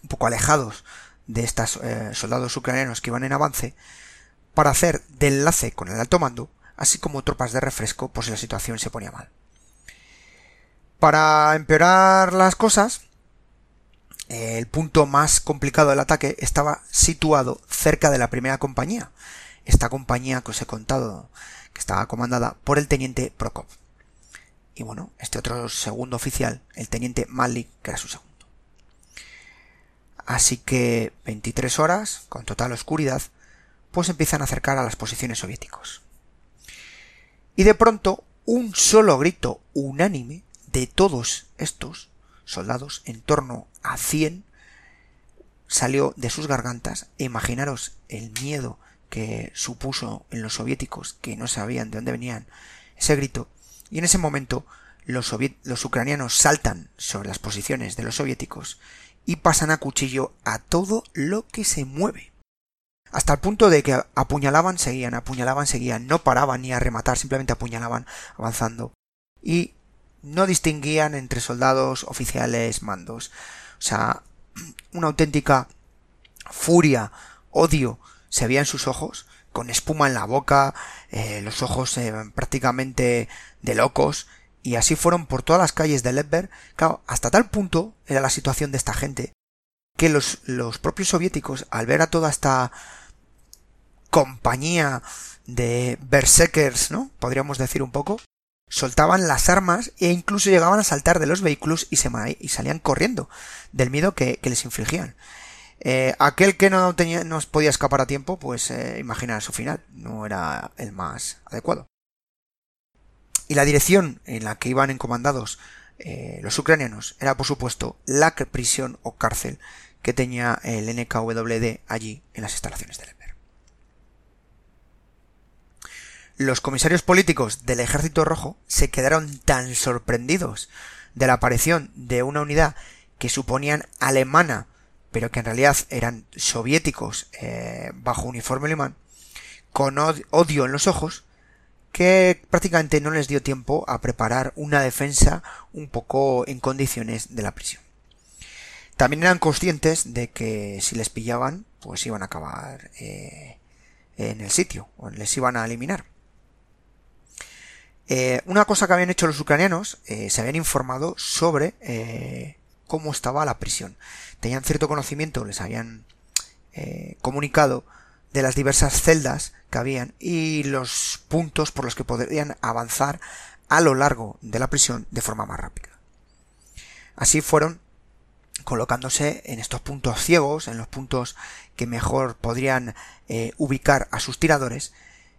Speaker 1: un poco alejados de estos eh, soldados ucranianos que iban en avance, para hacer de enlace con el alto mando, así como tropas de refresco por si la situación se ponía mal. Para empeorar las cosas, el punto más complicado del ataque estaba situado cerca de la primera compañía, esta compañía que os he contado, que estaba comandada por el teniente Prokop. Y bueno, este otro segundo oficial, el teniente Malik, que era su segundo. Así que 23 horas, con total oscuridad, pues empiezan a acercar a las posiciones soviéticos. Y de pronto, un solo grito unánime de todos estos soldados, en torno a 100, salió de sus gargantas. E imaginaros el miedo que supuso en los soviéticos, que no sabían de dónde venían ese grito. Y en ese momento los, los ucranianos saltan sobre las posiciones de los soviéticos y pasan a cuchillo a todo lo que se mueve hasta el punto de que apuñalaban, seguían, apuñalaban, seguían, no paraban ni a rematar, simplemente apuñalaban, avanzando. Y no distinguían entre soldados, oficiales, mandos. O sea, una auténtica furia, odio, se veía en sus ojos, con espuma en la boca, eh, los ojos eh, prácticamente de locos, y así fueron por todas las calles de Ledber. Claro, hasta tal punto era la situación de esta gente, que los, los propios soviéticos, al ver a toda esta compañía de berserkers, ¿no? Podríamos decir un poco. Soltaban las armas e incluso llegaban a saltar de los vehículos y, se y salían corriendo del miedo que, les infligían. Eh, aquel que no tenía, no podía escapar a tiempo, pues eh, imaginar su final, no era el más adecuado. Y la dirección en la que iban encomandados eh, los ucranianos era, por supuesto, la prisión o cárcel que tenía el NKWD allí en las instalaciones del los comisarios políticos del Ejército Rojo se quedaron tan sorprendidos de la aparición de una unidad que suponían alemana, pero que en realidad eran soviéticos eh, bajo uniforme alemán, con odio en los ojos, que prácticamente no les dio tiempo a preparar una defensa un poco en condiciones de la prisión. También eran conscientes de que si les pillaban, pues iban a acabar eh, en el sitio, o les iban a eliminar. Eh, una cosa que habían hecho los ucranianos, eh, se habían informado sobre eh, cómo estaba la prisión. Tenían cierto conocimiento, les habían comunicado de las diversas celdas que habían y los puntos por los que podrían avanzar a lo largo de la prisión de forma más rápida. Así fueron colocándose en estos puntos ciegos, en los puntos que mejor podrían ubicar a sus tiradores,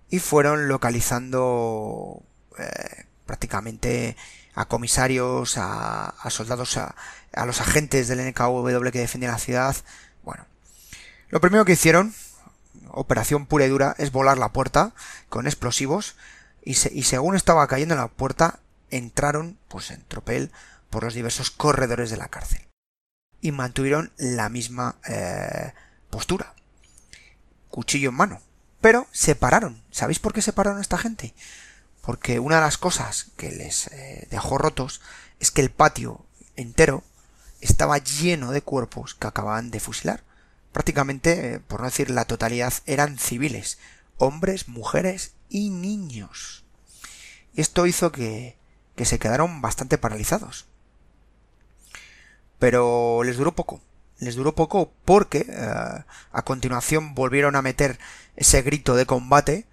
Speaker 1: y fueron localizando eh, prácticamente a comisarios, a, soldados, a, los agentes del NKW que defendían la ciudad. Bueno, lo primero que hicieron, operación pura y dura, es volar la puerta con explosivos y, según estaba cayendo la puerta, entraron, pues en tropel, por los diversos corredores de la cárcel y mantuvieron la misma eh, postura, cuchillo en mano. Pero se pararon. ¿Sabéis por qué se pararon esta gente? Porque una de las cosas que les eh, dejó rotos es que el patio entero estaba lleno de cuerpos que acababan de fusilar. Prácticamente, eh, por no decir la totalidad, eran civiles, hombres, mujeres y niños. Y esto hizo que, que se quedaron bastante paralizados. Pero les duró poco. Les duró poco porque eh, a continuación volvieron a meter ese grito de combate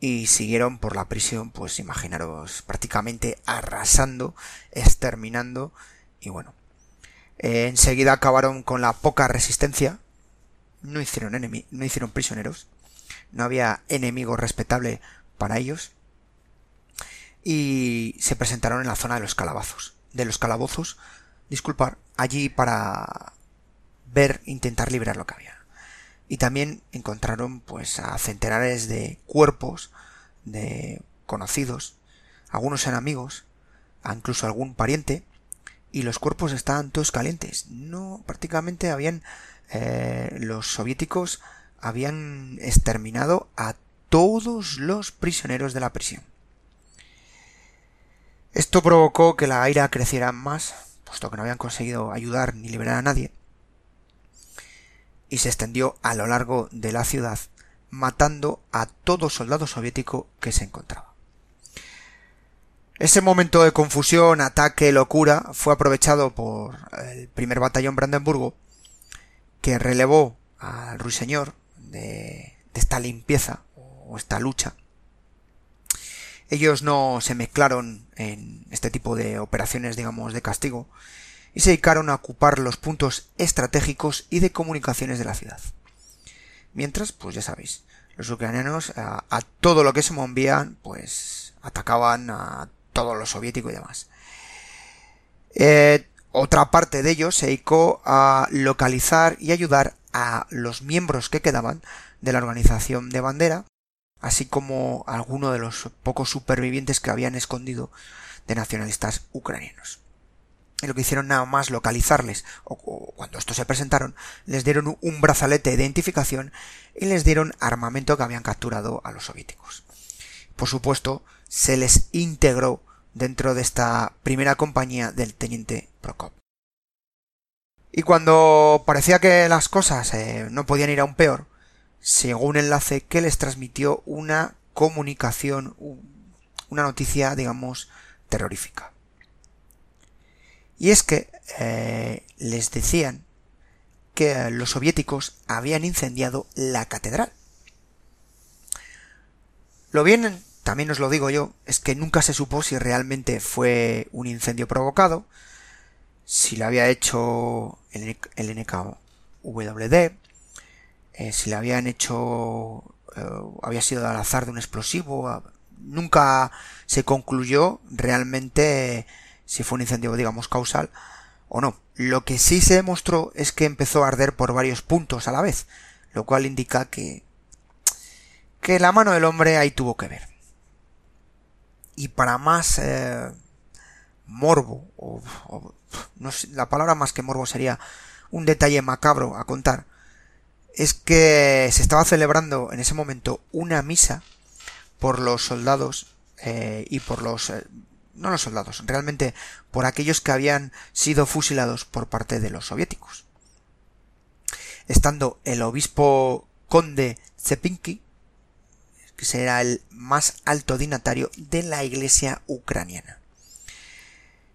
Speaker 1: y siguieron por la prisión, pues imaginaros, prácticamente arrasando, exterminando y bueno. Eh, enseguida acabaron con la poca resistencia. No hicieron no hicieron prisioneros. No había enemigo respetable para ellos. Y se presentaron en la zona de los calabazos. De los calabozos, disculpar, allí para ver, intentar liberar lo que había. Y también encontraron pues a centenares de cuerpos de conocidos, algunos eran amigos, incluso algún pariente, y los cuerpos estaban todos calientes. No, prácticamente habían eh, los soviéticos habían exterminado a todos los prisioneros de la prisión. Esto provocó que la ira creciera más, puesto que no habían conseguido ayudar ni liberar a nadie, y se extendió a lo largo de la ciudad, matando a todo soldado soviético que se encontraba. Ese momento de confusión, ataque, locura fue aprovechado por el primer batallón Brandenburgo, que relevó al ruiseñor de, esta limpieza o esta lucha. Ellos no se mezclaron en este tipo de operaciones, digamos, de castigo, y se dedicaron a ocupar los puntos estratégicos y de comunicaciones de la ciudad. Mientras, pues ya sabéis, los ucranianos a, todo lo que se movían, pues atacaban a todo lo soviético y demás. Eh, otra parte de ellos se dedicó a localizar y ayudar a los miembros que quedaban de la organización de bandera, así como a alguno de los pocos supervivientes que habían escondido de nacionalistas ucranianos y lo que hicieron nada más localizarles, o, cuando estos se presentaron, les dieron un brazalete de identificación y les dieron armamento que habían capturado a los soviéticos. Por supuesto, se les integró dentro de esta primera compañía del teniente Prokop. Y cuando parecía que las cosas eh, no podían ir aún peor, llegó un enlace que les transmitió una comunicación, una noticia, digamos, terrorífica. Y es que eh, les decían que los soviéticos habían incendiado la catedral. Lo bien, también os lo digo yo, es que nunca se supo si realmente fue un incendio provocado, si lo había hecho el, NKWD, eh, si le habían hecho, eh, había sido al azar de un explosivo, nunca se concluyó realmente si fue un incendio, digamos, causal o no. Lo que sí se demostró es que empezó a arder por varios puntos a la vez, lo cual indica que que la mano del hombre ahí tuvo que ver. Y para más eh, morbo, o, no la palabra más que morbo sería un detalle macabro a contar, es que se estaba celebrando en ese momento una misa por los soldados eh, y por los eh, no los soldados, realmente por aquellos que habían sido fusilados por parte de los soviéticos. Estando el obispo conde Zepinki, que será el más alto dignatario de la iglesia ucraniana.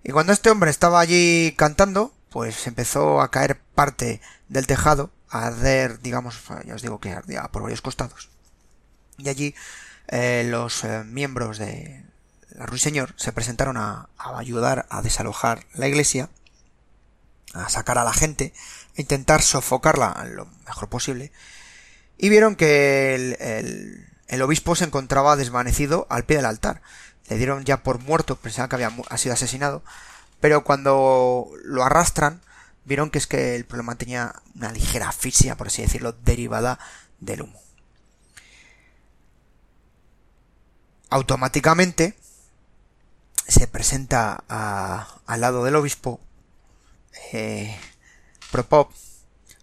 Speaker 1: Y cuando este hombre estaba allí cantando, pues empezó a caer parte del tejado, a arder, digamos, ya os digo que ardía por varios costados. Y allí eh, los eh, miembros de, ruiseñor se presentaron a, ayudar a desalojar la iglesia, a sacar a la gente, a intentar sofocarla lo mejor posible, y vieron que el, el, obispo se encontraba desvanecido al pie del altar. Le dieron ya por muerto, pensaban que había sido asesinado, pero cuando lo arrastran, vieron que es que el problema tenía una ligera asfixia, por así decirlo, derivada del humo. Automáticamente, se presenta al lado del obispo eh, Propop,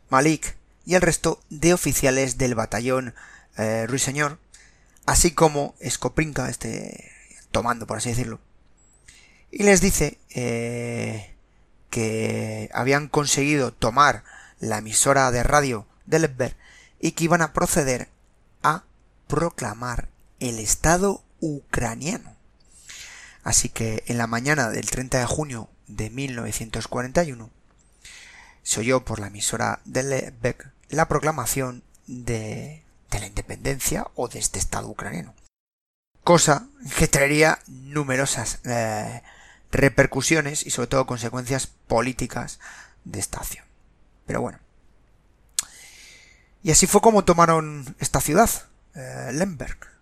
Speaker 1: Malik y el resto de oficiales del batallón eh, Ruiseñor, así como Skoprinka, este tomando por así decirlo, y les dice eh, que habían conseguido tomar la emisora de radio de Ledberg y que iban a proceder a proclamar el Estado ucraniano. Así que en la mañana del 30 de junio de 1941 se oyó por la emisora de Ledberg la proclamación de, de la independencia o de este Estado ucraniano. Cosa que traería numerosas eh, repercusiones y sobre todo consecuencias políticas de esta acción. Pero bueno. Y así fue como tomaron esta ciudad, eh, Lemberg.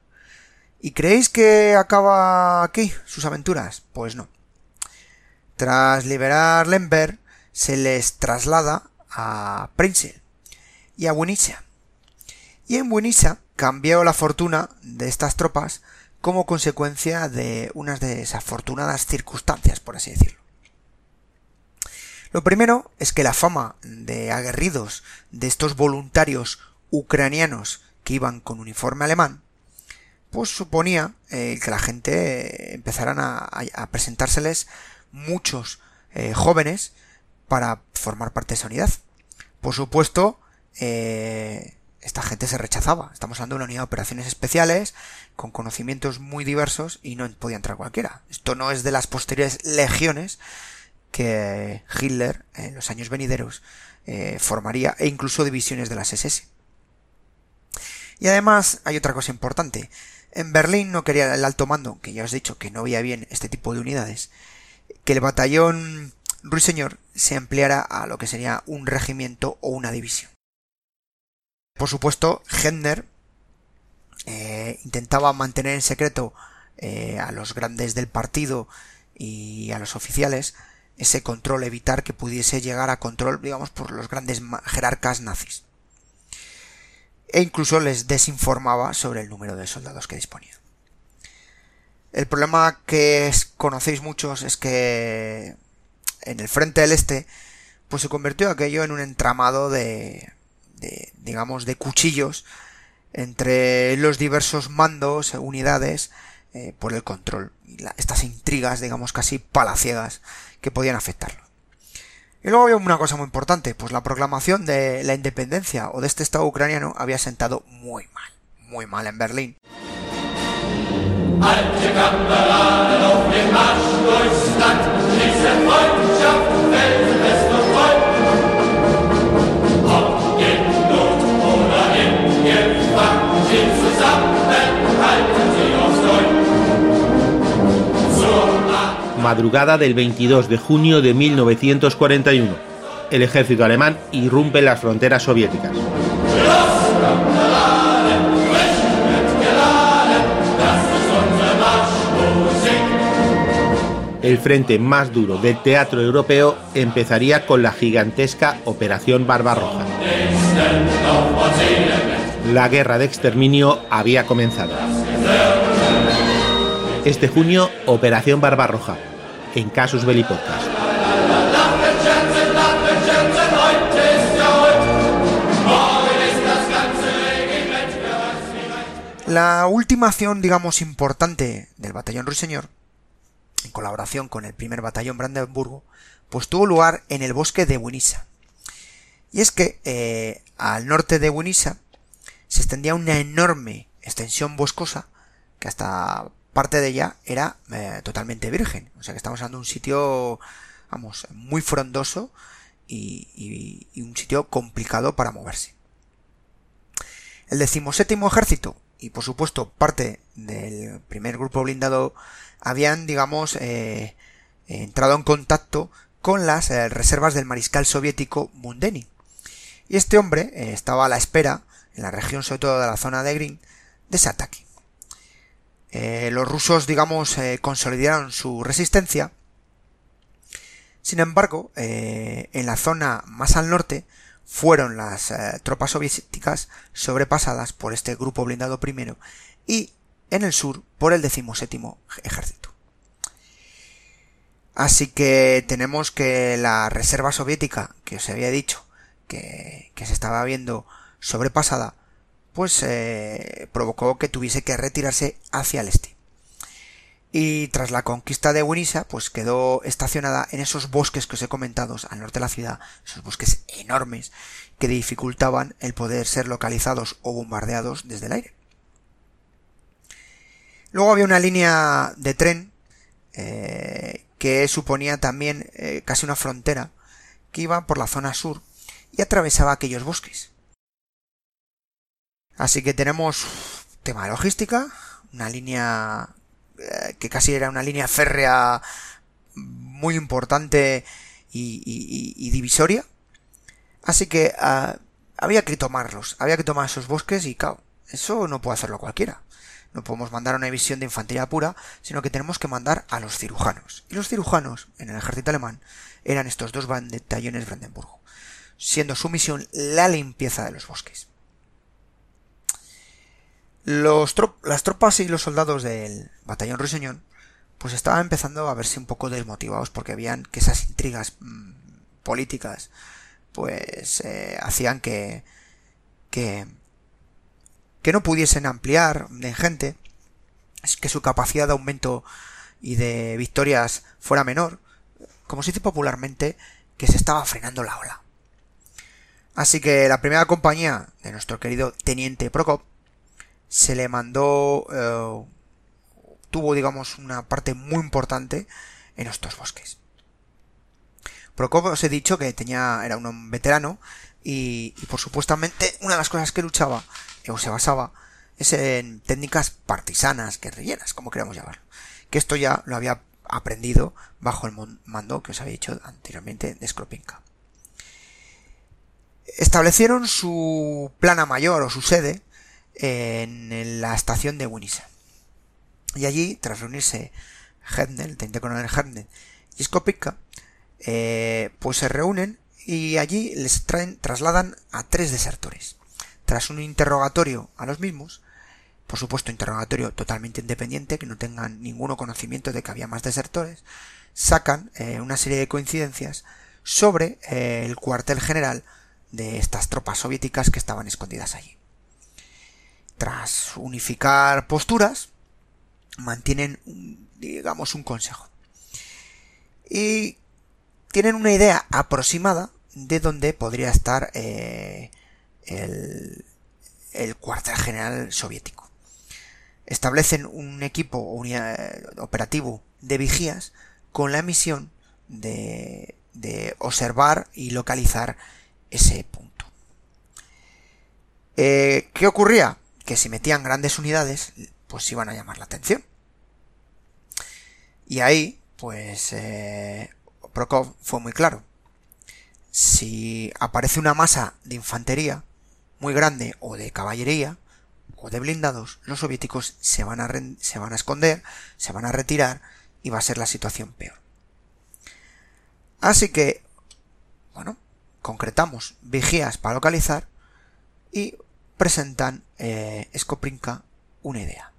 Speaker 1: ¿Y creéis que acaba aquí sus aventuras? Pues no. Tras liberar Lemberg, se les traslada a Prince y a Winisa. Y en Winisa cambió la fortuna de estas tropas como consecuencia de unas desafortunadas circunstancias, por así decirlo. Lo primero es que la fama de aguerridos de estos voluntarios ucranianos que iban con uniforme alemán, pues suponía eh, que la gente empezaran a, presentárseles muchos eh, jóvenes para formar parte de esa unidad. Por supuesto, eh, esta gente se rechazaba. Estamos hablando de una unidad de operaciones especiales con conocimientos muy diversos y no podía entrar cualquiera. Esto no es de las posteriores legiones que Hitler en los años venideros eh, formaría e incluso divisiones de las SS. Y además hay otra cosa importante. En Berlín no quería el alto mando, que ya os he dicho que no veía bien este tipo de unidades, que el batallón Ruiseñor se empleara a lo que sería un regimiento o una división. Por supuesto, Hendner eh, intentaba mantener en secreto eh, a los grandes del partido y a los oficiales ese control, evitar que pudiese llegar a control, digamos, por los grandes jerarcas nazis. E incluso les desinformaba sobre el número de soldados que disponía. El problema que conocéis muchos es que en el frente del este, pues se convirtió aquello en un entramado de, digamos, de cuchillos entre los diversos mandos, unidades, eh, por el control. Y estas intrigas, digamos, casi palaciegas que podían afectarlo. Y luego había una cosa muy importante, pues la proclamación de la independencia o de este Estado ucraniano había sentado muy mal, muy mal en Berlín.
Speaker 2: Madrugada del 22 de junio de 1941. El ejército alemán irrumpe en las fronteras soviéticas. El frente más duro del teatro europeo empezaría con la gigantesca Operación Barbarroja. La guerra de exterminio había comenzado. Este junio, Operación Barbarroja, en Casus Belli.
Speaker 1: La última acción, digamos, importante del batallón Ruiseñor, en colaboración con el primer batallón Brandenburgo, pues tuvo lugar en el bosque de Winisa. Y es que eh, al norte de Winisa se extendía una enorme extensión boscosa que hasta parte de ella era eh, totalmente virgen. O sea que estamos hablando de un sitio, vamos, muy frondoso y, un sitio complicado para moverse. El decimoséptimo ejército y por supuesto parte del primer grupo blindado habían, digamos, eh, entrado en contacto con las eh, reservas del mariscal soviético Mundeni. Y este hombre estaba a la espera, en la región sobre todo de la zona de Green, de ese ataque. Eh, los rusos, digamos, eh, consolidaron su resistencia. Sin embargo, eh, en la zona más al norte fueron las tropas soviéticas sobrepasadas por este grupo blindado primero y en el sur por el decimoséptimo ejército. Así que tenemos que la reserva soviética, que os había dicho, que, se estaba viendo sobrepasada, pues eh, provocó que tuviese que retirarse hacia el este. Y tras la conquista de Winisa, pues quedó estacionada en esos bosques que os he comentado al norte de la ciudad, esos bosques enormes que dificultaban el poder ser localizados o bombardeados desde el aire. Luego había una línea de tren eh, que suponía también eh, casi una frontera que iba por la zona sur y atravesaba aquellos bosques. Así que tenemos tema de logística, una línea eh, que casi era una línea férrea muy importante y, divisoria. Así que ah, había que tomarlos, había que tomar esos bosques y claro, eso no puede hacerlo cualquiera. No podemos mandar una división de infantería pura, sino que tenemos que mandar a los cirujanos. Y los cirujanos, en el ejército alemán, eran estos dos batallones Brandenburgo, siendo su misión la limpieza de los bosques. Los las tropas y los soldados del batallón Ruiseñón pues estaban empezando a verse un poco desmotivados porque veían que esas intrigas mm, políticas pues eh, hacían que, que que no pudiesen ampliar de gente, que su capacidad de aumento y de victorias fuera menor, como se dice popularmente, que se estaba frenando la ola. Así que la primera compañía de nuestro querido teniente Prokop se le mandó, eh, tuvo digamos una parte muy importante en estos bosques. Prokop os he dicho que tenía, era un veterano y, por supuestamente una de las cosas que luchaba o se basaba es en técnicas partisanas, guerrilleras, como queramos llamarlo. Que esto ya lo había aprendido bajo el mando que os había dicho anteriormente de Skropinka. Establecieron su plana mayor o su sede en la estación de Winisa. Y allí, tras reunirse Hednel, el teniente coronel Hednel y Skopinka, eh, pues se reúnen y allí les traen, trasladan a tres desertores. Tras un interrogatorio a los mismos, por supuesto interrogatorio totalmente independiente, que no tengan ninguno conocimiento de que había más desertores, sacan eh, una serie de coincidencias sobre eh, el cuartel general de estas tropas soviéticas que estaban escondidas allí. Tras unificar posturas, mantienen, digamos, un consejo. Y tienen una idea aproximada de dónde podría estar eh, el, cuartel general soviético. Establecen un equipo operativo de vigías con la misión de, observar y localizar ese punto. Eh, ¿Qué ocurría? Que si metían grandes unidades, pues iban a llamar la atención. Y ahí, pues, eh, Prokov fue muy claro. Si aparece una masa de infantería, muy grande o de caballería o de blindados, los soviéticos se van a, se van a esconder, se van a retirar y va a ser la situación peor. Así que, bueno, concretamos vigías para localizar y presentan eh, una idea.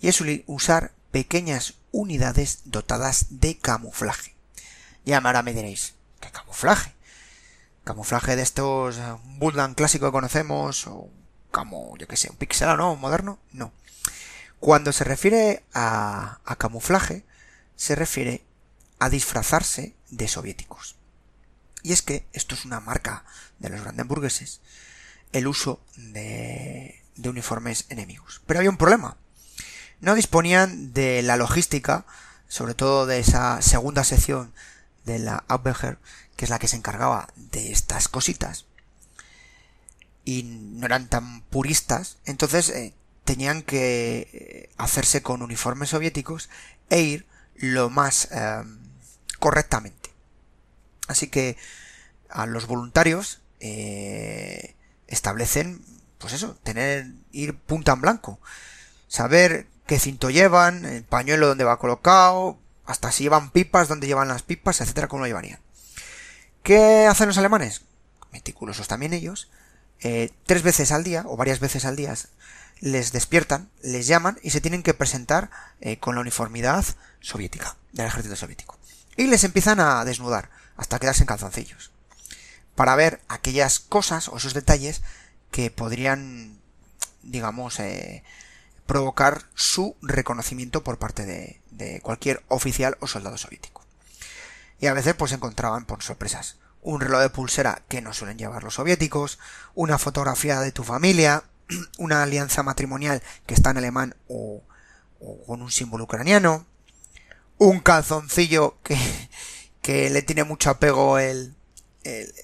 Speaker 1: Y es usar pequeñas unidades dotadas de camuflaje. Y ahora me diréis, ¿qué camuflaje? camuflaje de estos Buldan clásico que conocemos, o como, yo que sé, un pixel, ¿no? moderno, no. Cuando se refiere a, a camuflaje, se refiere a disfrazarse de soviéticos. Y es que esto es una marca de los brandenburgueses, el uso de, uniformes enemigos. Pero había un problema. No disponían de la logística, sobre todo de esa segunda sección de la Abwehr, que es la que se encargaba de estas cositas, y no eran tan puristas, entonces eh, tenían que eh, hacerse con uniformes soviéticos e ir lo más em, correctamente. Así que a los voluntarios eh, establecen, pues eso, tener, ir punta en blanco, saber qué cinto llevan, el pañuelo donde va colocado, hasta si llevan pipas, dónde llevan las pipas, etcétera, cómo lo llevarían. ¿Qué hacen los alemanes? Meticulosos también ellos. Eh, tres veces al día, o varias veces al día, les despiertan, les llaman y se tienen que presentar eh, con la uniformidad soviética, del ejército soviético. Y les empiezan a desnudar, hasta quedarse en calzoncillos. Para ver aquellas cosas o esos detalles que podrían, digamos, eh, provocar su reconocimiento por parte de, cualquier oficial o soldado soviético. Y a veces pues encontraban por sorpresas un reloj de pulsera que no suelen llevar los soviéticos, una fotografía de tu familia, una alianza matrimonial que está en alemán o, o con un símbolo ucraniano, un calzoncillo que, que le tiene mucho apego el, el,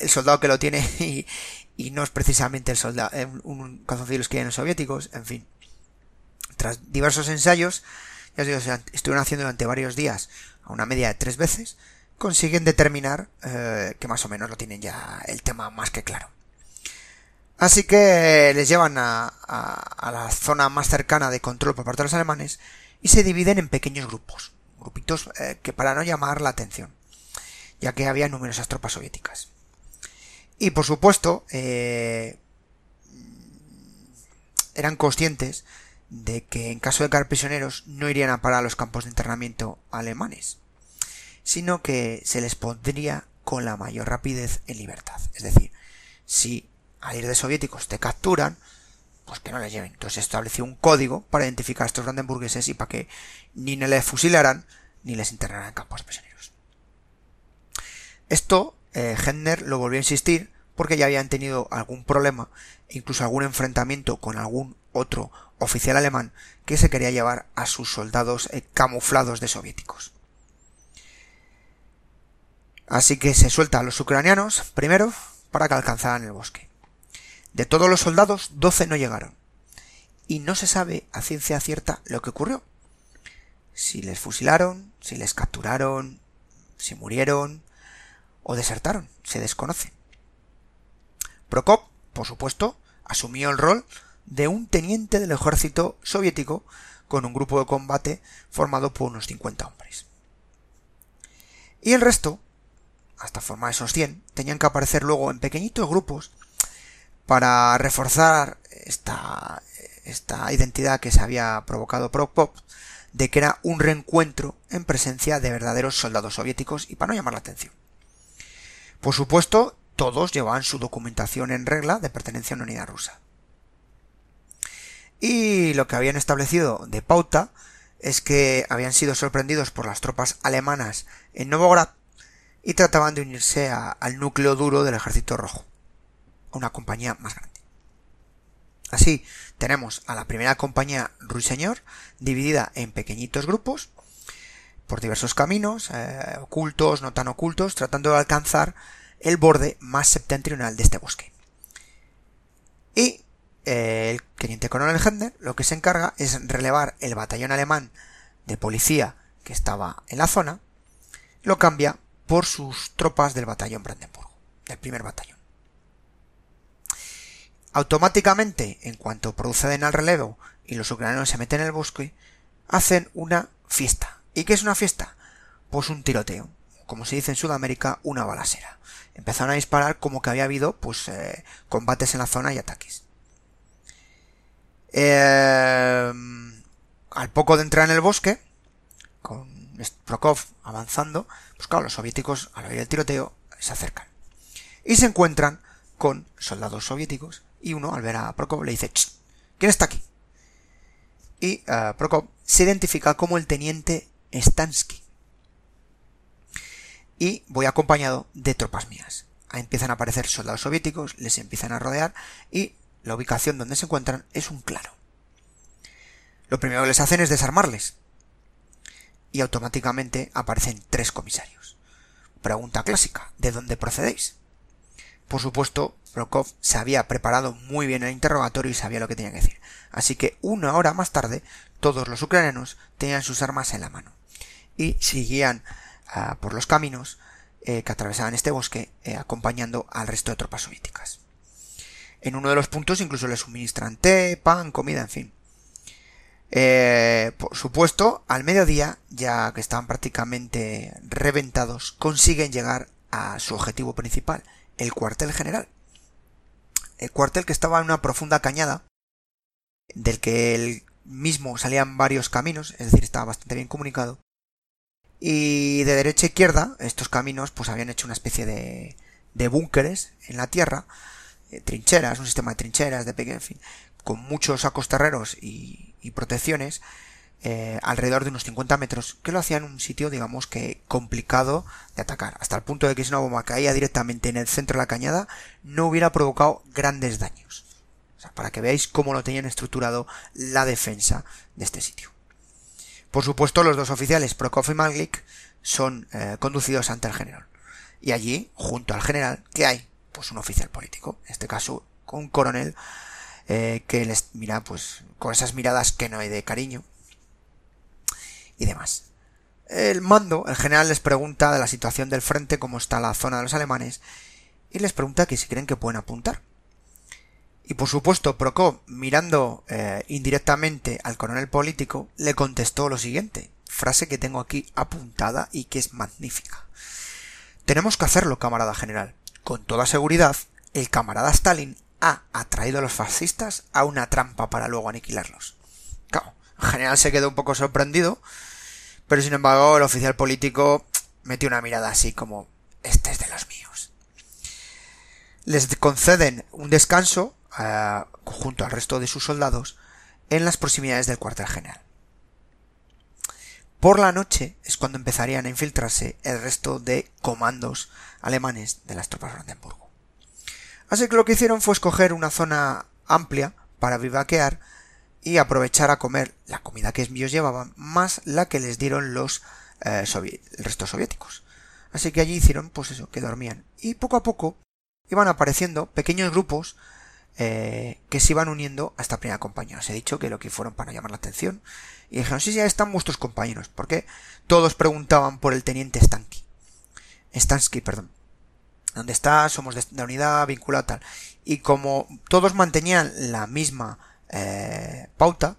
Speaker 1: el soldado que lo tiene y, y, no es precisamente el soldado, eh, un calzoncillo que los soviéticos, en fin. Tras diversos ensayos, ya os digo, estuvieron haciendo durante varios días, a una media de tres veces, consiguen determinar eh, que más o menos lo tienen ya el tema más que claro. Así que les llevan a, a, a, la zona más cercana de control por parte de los alemanes y se dividen en pequeños grupos, grupitos eh, que para no llamar la atención, ya que había numerosas tropas soviéticas. Y por supuesto, eh, eran conscientes de que en caso de caer prisioneros no irían a parar a los campos de internamiento alemanes, sino que se les pondría con la mayor rapidez en libertad. Es decir, si al ir de soviéticos te capturan, pues que no les lleven. Entonces estableció un código para identificar a estos brandenburgueses y para que ni les fusilaran ni les internaran en campos prisioneros. Esto eh, lo volvió a insistir porque ya habían tenido algún problema, incluso algún enfrentamiento con algún otro oficial alemán que se quería llevar a sus soldados eh, camuflados de soviéticos. Así que se suelta a los ucranianos primero para que alcanzaran el bosque. De todos los soldados, doce no llegaron. Y no se sabe a ciencia cierta lo que ocurrió. Si les fusilaron, si les capturaron, si murieron o desertaron, se desconoce. Prokop, por supuesto, asumió el rol de un teniente del ejército soviético con un grupo de combate formado por unos 50 hombres. Y el resto, hasta formar esos 100, tenían que aparecer luego en pequeñitos grupos para reforzar esta, esta identidad que se había provocado Prokop de que era un reencuentro en presencia de verdaderos soldados soviéticos y para no llamar la atención. Por supuesto, todos llevaban su documentación en regla de pertenencia a una unidad rusa. Y lo que habían establecido de pauta es que habían sido sorprendidos por las tropas alemanas en Novograd y trataban de unirse al núcleo duro del ejército rojo una compañía más grande. Así, tenemos a la primera compañía Ruiseñor dividida en pequeñitos grupos por diversos caminos, eh, ocultos, no tan ocultos, tratando de alcanzar el borde más septentrional de este bosque. Y eh, el teniente coronel Hendner lo que se encarga es relevar el batallón alemán de policía que estaba en la zona, lo cambia por sus tropas del batallón Brandenburgo, del primer batallón. Automáticamente, en cuanto proceden al relevo y los ucranianos se meten en el bosque, hacen una fiesta. ¿Y qué es una fiesta? Pues un tiroteo. Como se dice en Sudamérica, una balacera. Empezaron a disparar como que había habido, pues, eh, combates en la zona y ataques. Eh, al poco de entrar en el bosque, con Prokov avanzando, pues claro, los soviéticos, al oír el tiroteo, se acercan. Y se encuentran con soldados soviéticos y uno, al ver a Prokop, le dice, ¿quién está aquí? Y uh, Prokop se identifica como el teniente Stansky. Y voy acompañado de tropas mías. Ahí empiezan a aparecer soldados soviéticos, les empiezan a rodear y la ubicación donde se encuentran es un claro. Lo primero que les hacen es desarmarles. Y automáticamente aparecen tres comisarios. Pregunta clásica, ¿de dónde procedéis? Por supuesto, Prokov se había preparado muy bien el interrogatorio y sabía lo que tenía que decir. Así que una hora más tarde, todos los ucranianos tenían sus armas en la mano y seguían uh, por los caminos eh, que atravesaban este bosque eh, acompañando al resto de tropas soviéticas. En uno de los puntos incluso les suministran té, pan, comida, en fin. Eh, por supuesto, al mediodía, ya que estaban prácticamente reventados, consiguen llegar a su objetivo principal, el cuartel general. El cuartel que estaba en una profunda cañada, del que el mismo salían varios caminos, es decir, estaba bastante bien comunicado. Y de derecha a izquierda, estos caminos pues habían hecho una especie de, de búnkeres en la tierra, eh, trincheras, un sistema de trincheras, de en fin, con muchos sacos terreros y, protecciones, eh, alrededor de unos 50 metros, que lo hacían un sitio, digamos que complicado de atacar, hasta el punto de que si una bomba caía directamente en el centro de la cañada, no hubiera provocado grandes daños. O sea, para que veáis cómo lo tenían estructurado la defensa de este sitio. Por supuesto, los dos oficiales, Prokov y Maglik, son eh, conducidos ante el general. Y allí, junto al general, ¿qué hay? Pues un oficial político, en este caso un coronel, eh, que les mira pues con esas miradas que no hay de cariño y demás. El mando, el general les pregunta de la situación del frente, cómo está la zona de los alemanes, y les pregunta que si creen que pueden apuntar. Y por supuesto, Procop, mirando eh, indirectamente al coronel político, le contestó lo siguiente, frase que tengo aquí apuntada y que es magnífica. Tenemos que hacerlo, camarada general. Con toda seguridad, el camarada Stalin ha atraído a los fascistas a una trampa para luego aniquilarlos. Claro, el general se quedó un poco sorprendido, pero sin embargo el oficial político metió una mirada así como, este es de los míos. Les conceden un descanso junto al resto de sus soldados en las proximidades del cuartel general. Por la noche es cuando empezarían a infiltrarse el resto de comandos alemanes de las tropas de Brandenburgo. Así que lo que hicieron fue escoger una zona amplia para vivaquear y aprovechar a comer la comida que ellos llevaban más la que les dieron los eh, restos soviéticos. Así que allí hicieron pues eso, que dormían. Y poco a poco iban apareciendo pequeños grupos eh, que se iban uniendo a esta primera compañía. Os he dicho que lo que fueron para llamar la atención. Y dijeron, sí, ya están vuestros compañeros. Porque todos preguntaban por el teniente Stansky. Stansky, perdón. ¿Dónde está? Somos de la unidad vinculada tal. Y como todos mantenían la misma eh, pauta,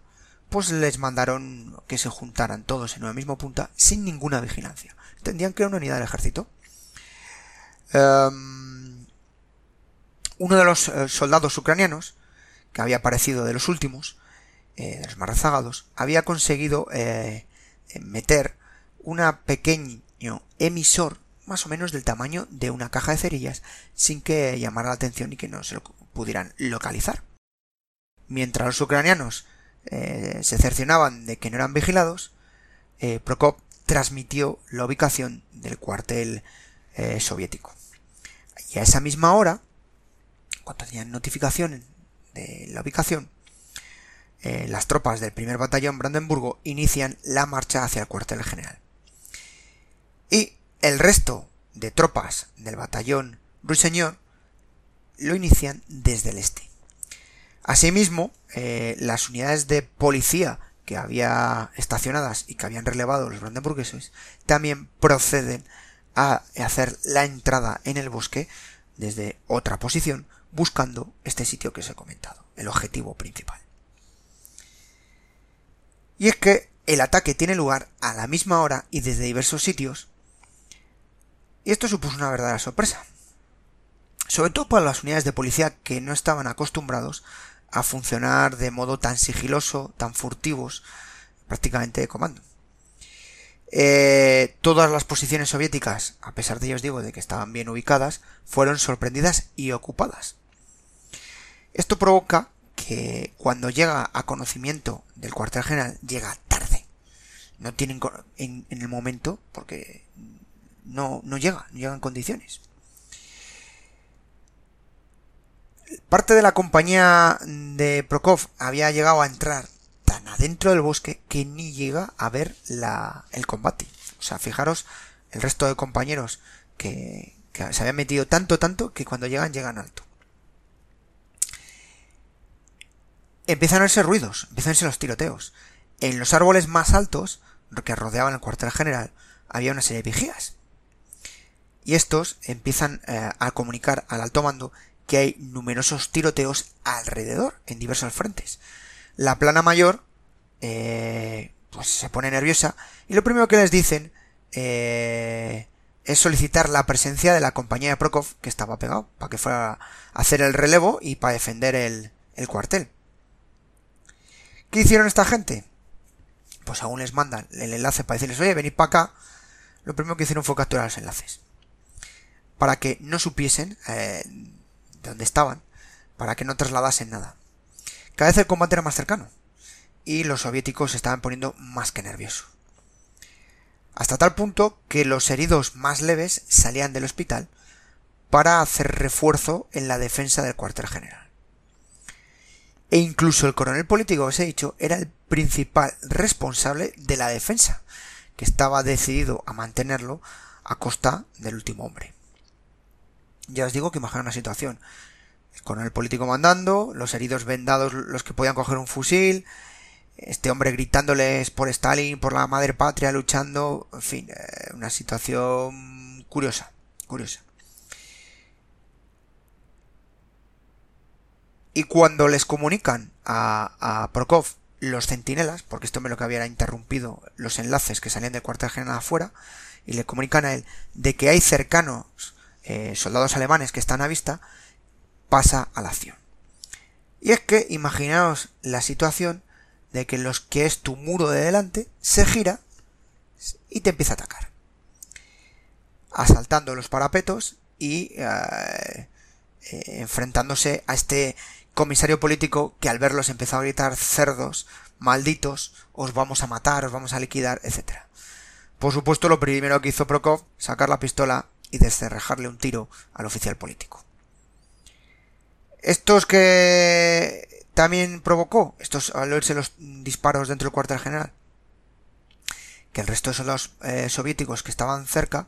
Speaker 1: pues les mandaron que se juntaran todos en una misma punta sin ninguna vigilancia. Entendían que era una unidad del ejército. Em, uno de los eh, soldados ucranianos, que había aparecido de los últimos, eh, de los más rezagados, había conseguido eh, meter una pequeño emisor más o menos del tamaño de una caja de cerillas sin que llamara la atención y que no se pudieran localizar. Mientras los ucranianos se cercionaban de que no eran vigilados, Prokop transmitió la ubicación del cuartel soviético. Y a esa misma hora, cuando tenían notificación de la ubicación, eh, las tropas del primer batallón Brandenburgo inician la marcha hacia el cuartel general. Y el resto de tropas del batallón Ruiseñor lo inician desde el este. Asimismo, eh, las unidades de policía que había estacionadas y que habían relevado los brandenburgueses también proceden a hacer la entrada en el bosque desde otra posición buscando este sitio que os he comentado, el objetivo principal. Y es que el ataque tiene lugar a la misma hora y desde diversos sitios, y esto supuso una verdadera sorpresa, sobre todo para las unidades de policía que no estaban acostumbrados a funcionar de modo tan sigiloso, tan furtivos, prácticamente de comando. Eh, todas las posiciones soviéticas, a pesar de ellos digo de que estaban bien ubicadas, fueron sorprendidas y ocupadas. Esto provoca que cuando llega a conocimiento del cuartel general llega tarde. No tienen en, el momento porque no, no llega, no llega condiciones. Parte de la compañía de Prokov había llegado a entrar tan adentro del bosque que ni llega a ver la, el combate. O sea, fijaros el resto de compañeros que, que se habían metido tanto, tanto que cuando llegan, llegan alto. Empiezan a verse ruidos, empiezan a verse los tiroteos. En los árboles más altos, que rodeaban el cuartel general, había una serie de vigías. Y estos empiezan eh, a comunicar al alto mando que hay numerosos tiroteos alrededor, en diversos frentes. La plana mayor, eh, pues se pone nerviosa, y lo primero que les dicen eh, es solicitar la presencia de la compañía de Prokov, que estaba pegado, para que fuera a hacer el relevo y para defender el cuartel. ¿Qué hicieron esta gente? Pues aún les mandan el enlace para decirles, oye, venid para acá. Lo primero que hicieron fue capturar los enlaces. para que no supiesen eh, dónde estaban, para que no trasladasen nada. Cada vez el combate era más cercano y los soviéticos se estaban poniendo más que nerviosos. Hasta tal punto que los heridos más leves salían del hospital para hacer refuerzo en la defensa del cuartel general. E incluso el coronel político que os he dicho era el principal responsable de la defensa, que estaba decidido a mantenerlo a costa del último hombre. Ya os digo que imagina una situación. El coronel político mandando, los heridos vendados los que podían coger un fusil, este hombre gritándoles por Stalin, por la madre patria, luchando, en fin, eh, una situación curiosa, curiosa. Y cuando les comunican a, a los centinelas, porque esto me lo que había interrumpido los enlaces que salían del cuartel general afuera, y le comunican a él de que hay cercanos eh, soldados alemanes que están a vista, pasa a la acción. Y es que imaginaos la situación de que los que es tu muro de delante se gira y te empieza a atacar. Asaltando los parapetos y eh, eh, enfrentándose a este comisario político que al verlos empezó a gritar cerdos, malditos, os vamos a matar, os vamos a liquidar, etc. Por supuesto, lo primero que hizo Prokov, sacar la pistola y descerrajarle un tiro al oficial político. Estos que también provocó, estos al oírse los disparos dentro del cuartel general, que el resto de soldados eh, soviéticos que estaban cerca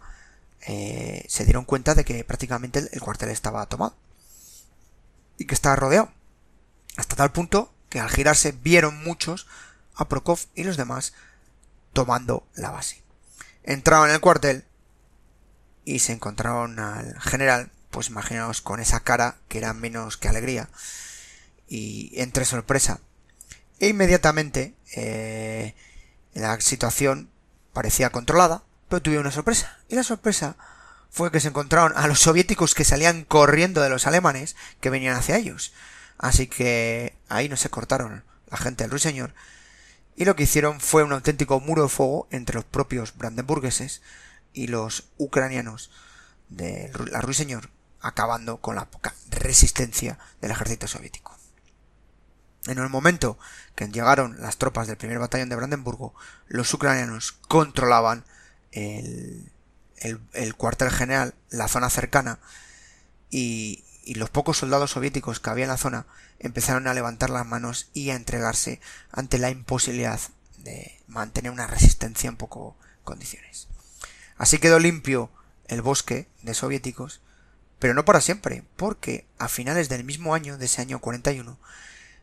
Speaker 1: eh, se dieron cuenta de que prácticamente el cuartel estaba tomado y que estaba rodeado. Hasta tal punto que al girarse vieron muchos a Prokov y los demás tomando la base. Entraron en el cuartel y se encontraron al general, pues imaginaos con esa cara que era menos que alegría y entre sorpresa. E inmediatamente eh, la situación parecía controlada, pero tuvieron una sorpresa. Y la sorpresa fue que se encontraron a los soviéticos que salían corriendo de los alemanes que venían hacia ellos. Así que ahí no se cortaron la gente del ruiseñor y lo que hicieron fue un auténtico muro de fuego entre los propios brandenburgueses y los ucranianos de la ruiseñor, acabando con la poca resistencia del ejército soviético. En el momento que llegaron las tropas del primer batallón de Brandenburgo, los ucranianos controlaban el, el, cuartel general, la zona cercana, y, y los pocos soldados soviéticos que había en la zona empezaron a levantar las manos y a entregarse ante la imposibilidad de mantener una resistencia en poco condiciones. Así quedó limpio el bosque de soviéticos, pero no para siempre, porque a finales del mismo año, de ese año 41,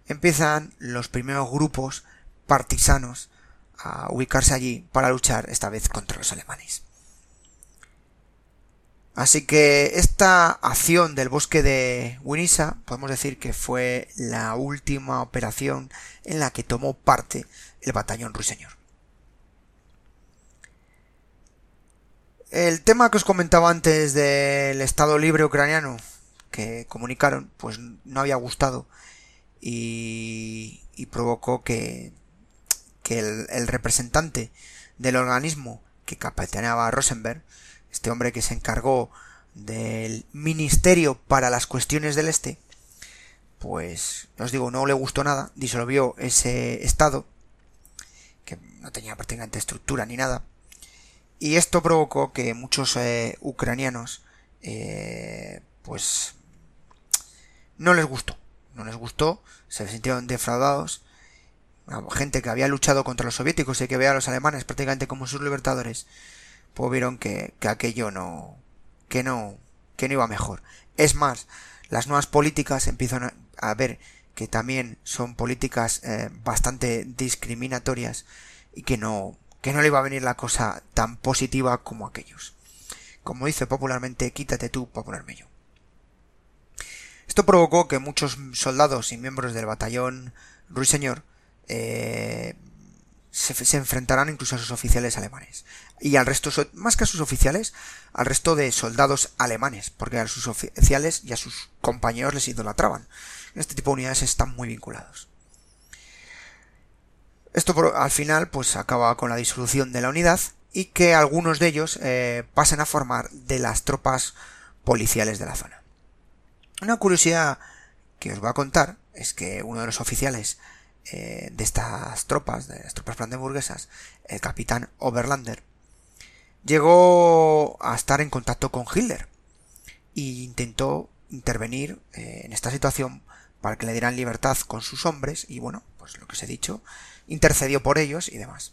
Speaker 1: empiezan los primeros grupos partisanos a ubicarse allí para luchar esta vez contra los alemanes. Así que esta acción del bosque de Winisa podemos decir que fue la última operación en la que tomó parte el batallón ruiseñor. El tema que os comentaba antes del Estado Libre Ucraniano que comunicaron, pues no había gustado y, provocó que, que el, el representante del organismo que capitaneaba Rosenberg este hombre que se encargó del Ministerio para las Cuestiones del Este, pues os digo, no le gustó nada, disolvió ese estado, que no tenía prácticamente estructura ni nada, y esto provocó que muchos eh, ucranianos, eh, pues, no les gustó, no les gustó, se sintieron defraudados, gente que había luchado contra los soviéticos y que veía a los alemanes prácticamente como sus libertadores, pues vieron que, aquello no, que no, que no iba mejor. Es más, las nuevas políticas empiezan a, ver que también son políticas eh, bastante discriminatorias y que no, que no le iba a venir la cosa tan positiva como aquellos. Como dice popularmente, quítate tú para ponerme yo. Esto provocó que muchos soldados y miembros del batallón ruiseñor eh, se, enfrentarán incluso a sus oficiales alemanes. Y al resto, más que a sus oficiales, al resto de soldados alemanes, porque a sus oficiales y a sus compañeros les idolatraban. Este tipo de unidades están muy vinculados. Esto al final pues acaba con la disolución de la unidad y que algunos de ellos eh, pasen a formar de las tropas policiales de la zona. Una curiosidad que os voy a contar es que uno de los oficiales eh, de estas tropas, de las tropas brandenburguesas, el capitán Oberlander, llegó a estar en contacto con Hitler e intentó intervenir eh, en esta situación para que le dieran libertad con sus hombres y bueno, pues lo que os he dicho, intercedió por ellos y demás.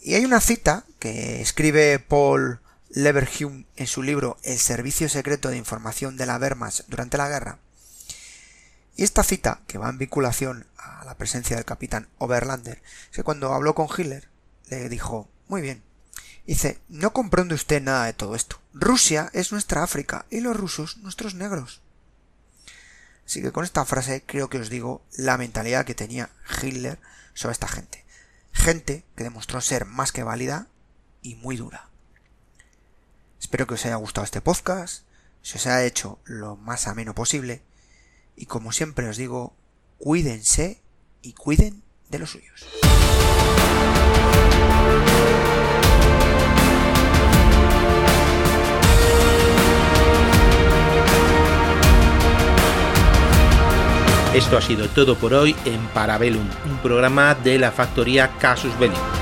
Speaker 1: Y hay una cita que escribe Paul Leverhulme en su libro El Servicio Secreto de Información de la Wehrmacht durante la guerra. Y esta cita, que va en vinculación a la presencia del capitán Oberlander, es que cuando habló con Hitler, le dijo, muy bien, dice, no comprende usted nada de todo esto. Rusia es nuestra África y los rusos nuestros negros. Así que con esta frase creo que os digo la mentalidad que tenía Hitler sobre esta gente. Gente que demostró ser más que válida y muy dura. Espero que os haya gustado este podcast, se os haya hecho lo más ameno posible y como siempre os digo, cuídense y cuiden de los suyos.
Speaker 2: Esto ha sido todo por hoy en Parabellum, un programa de la factoría Casus Belli.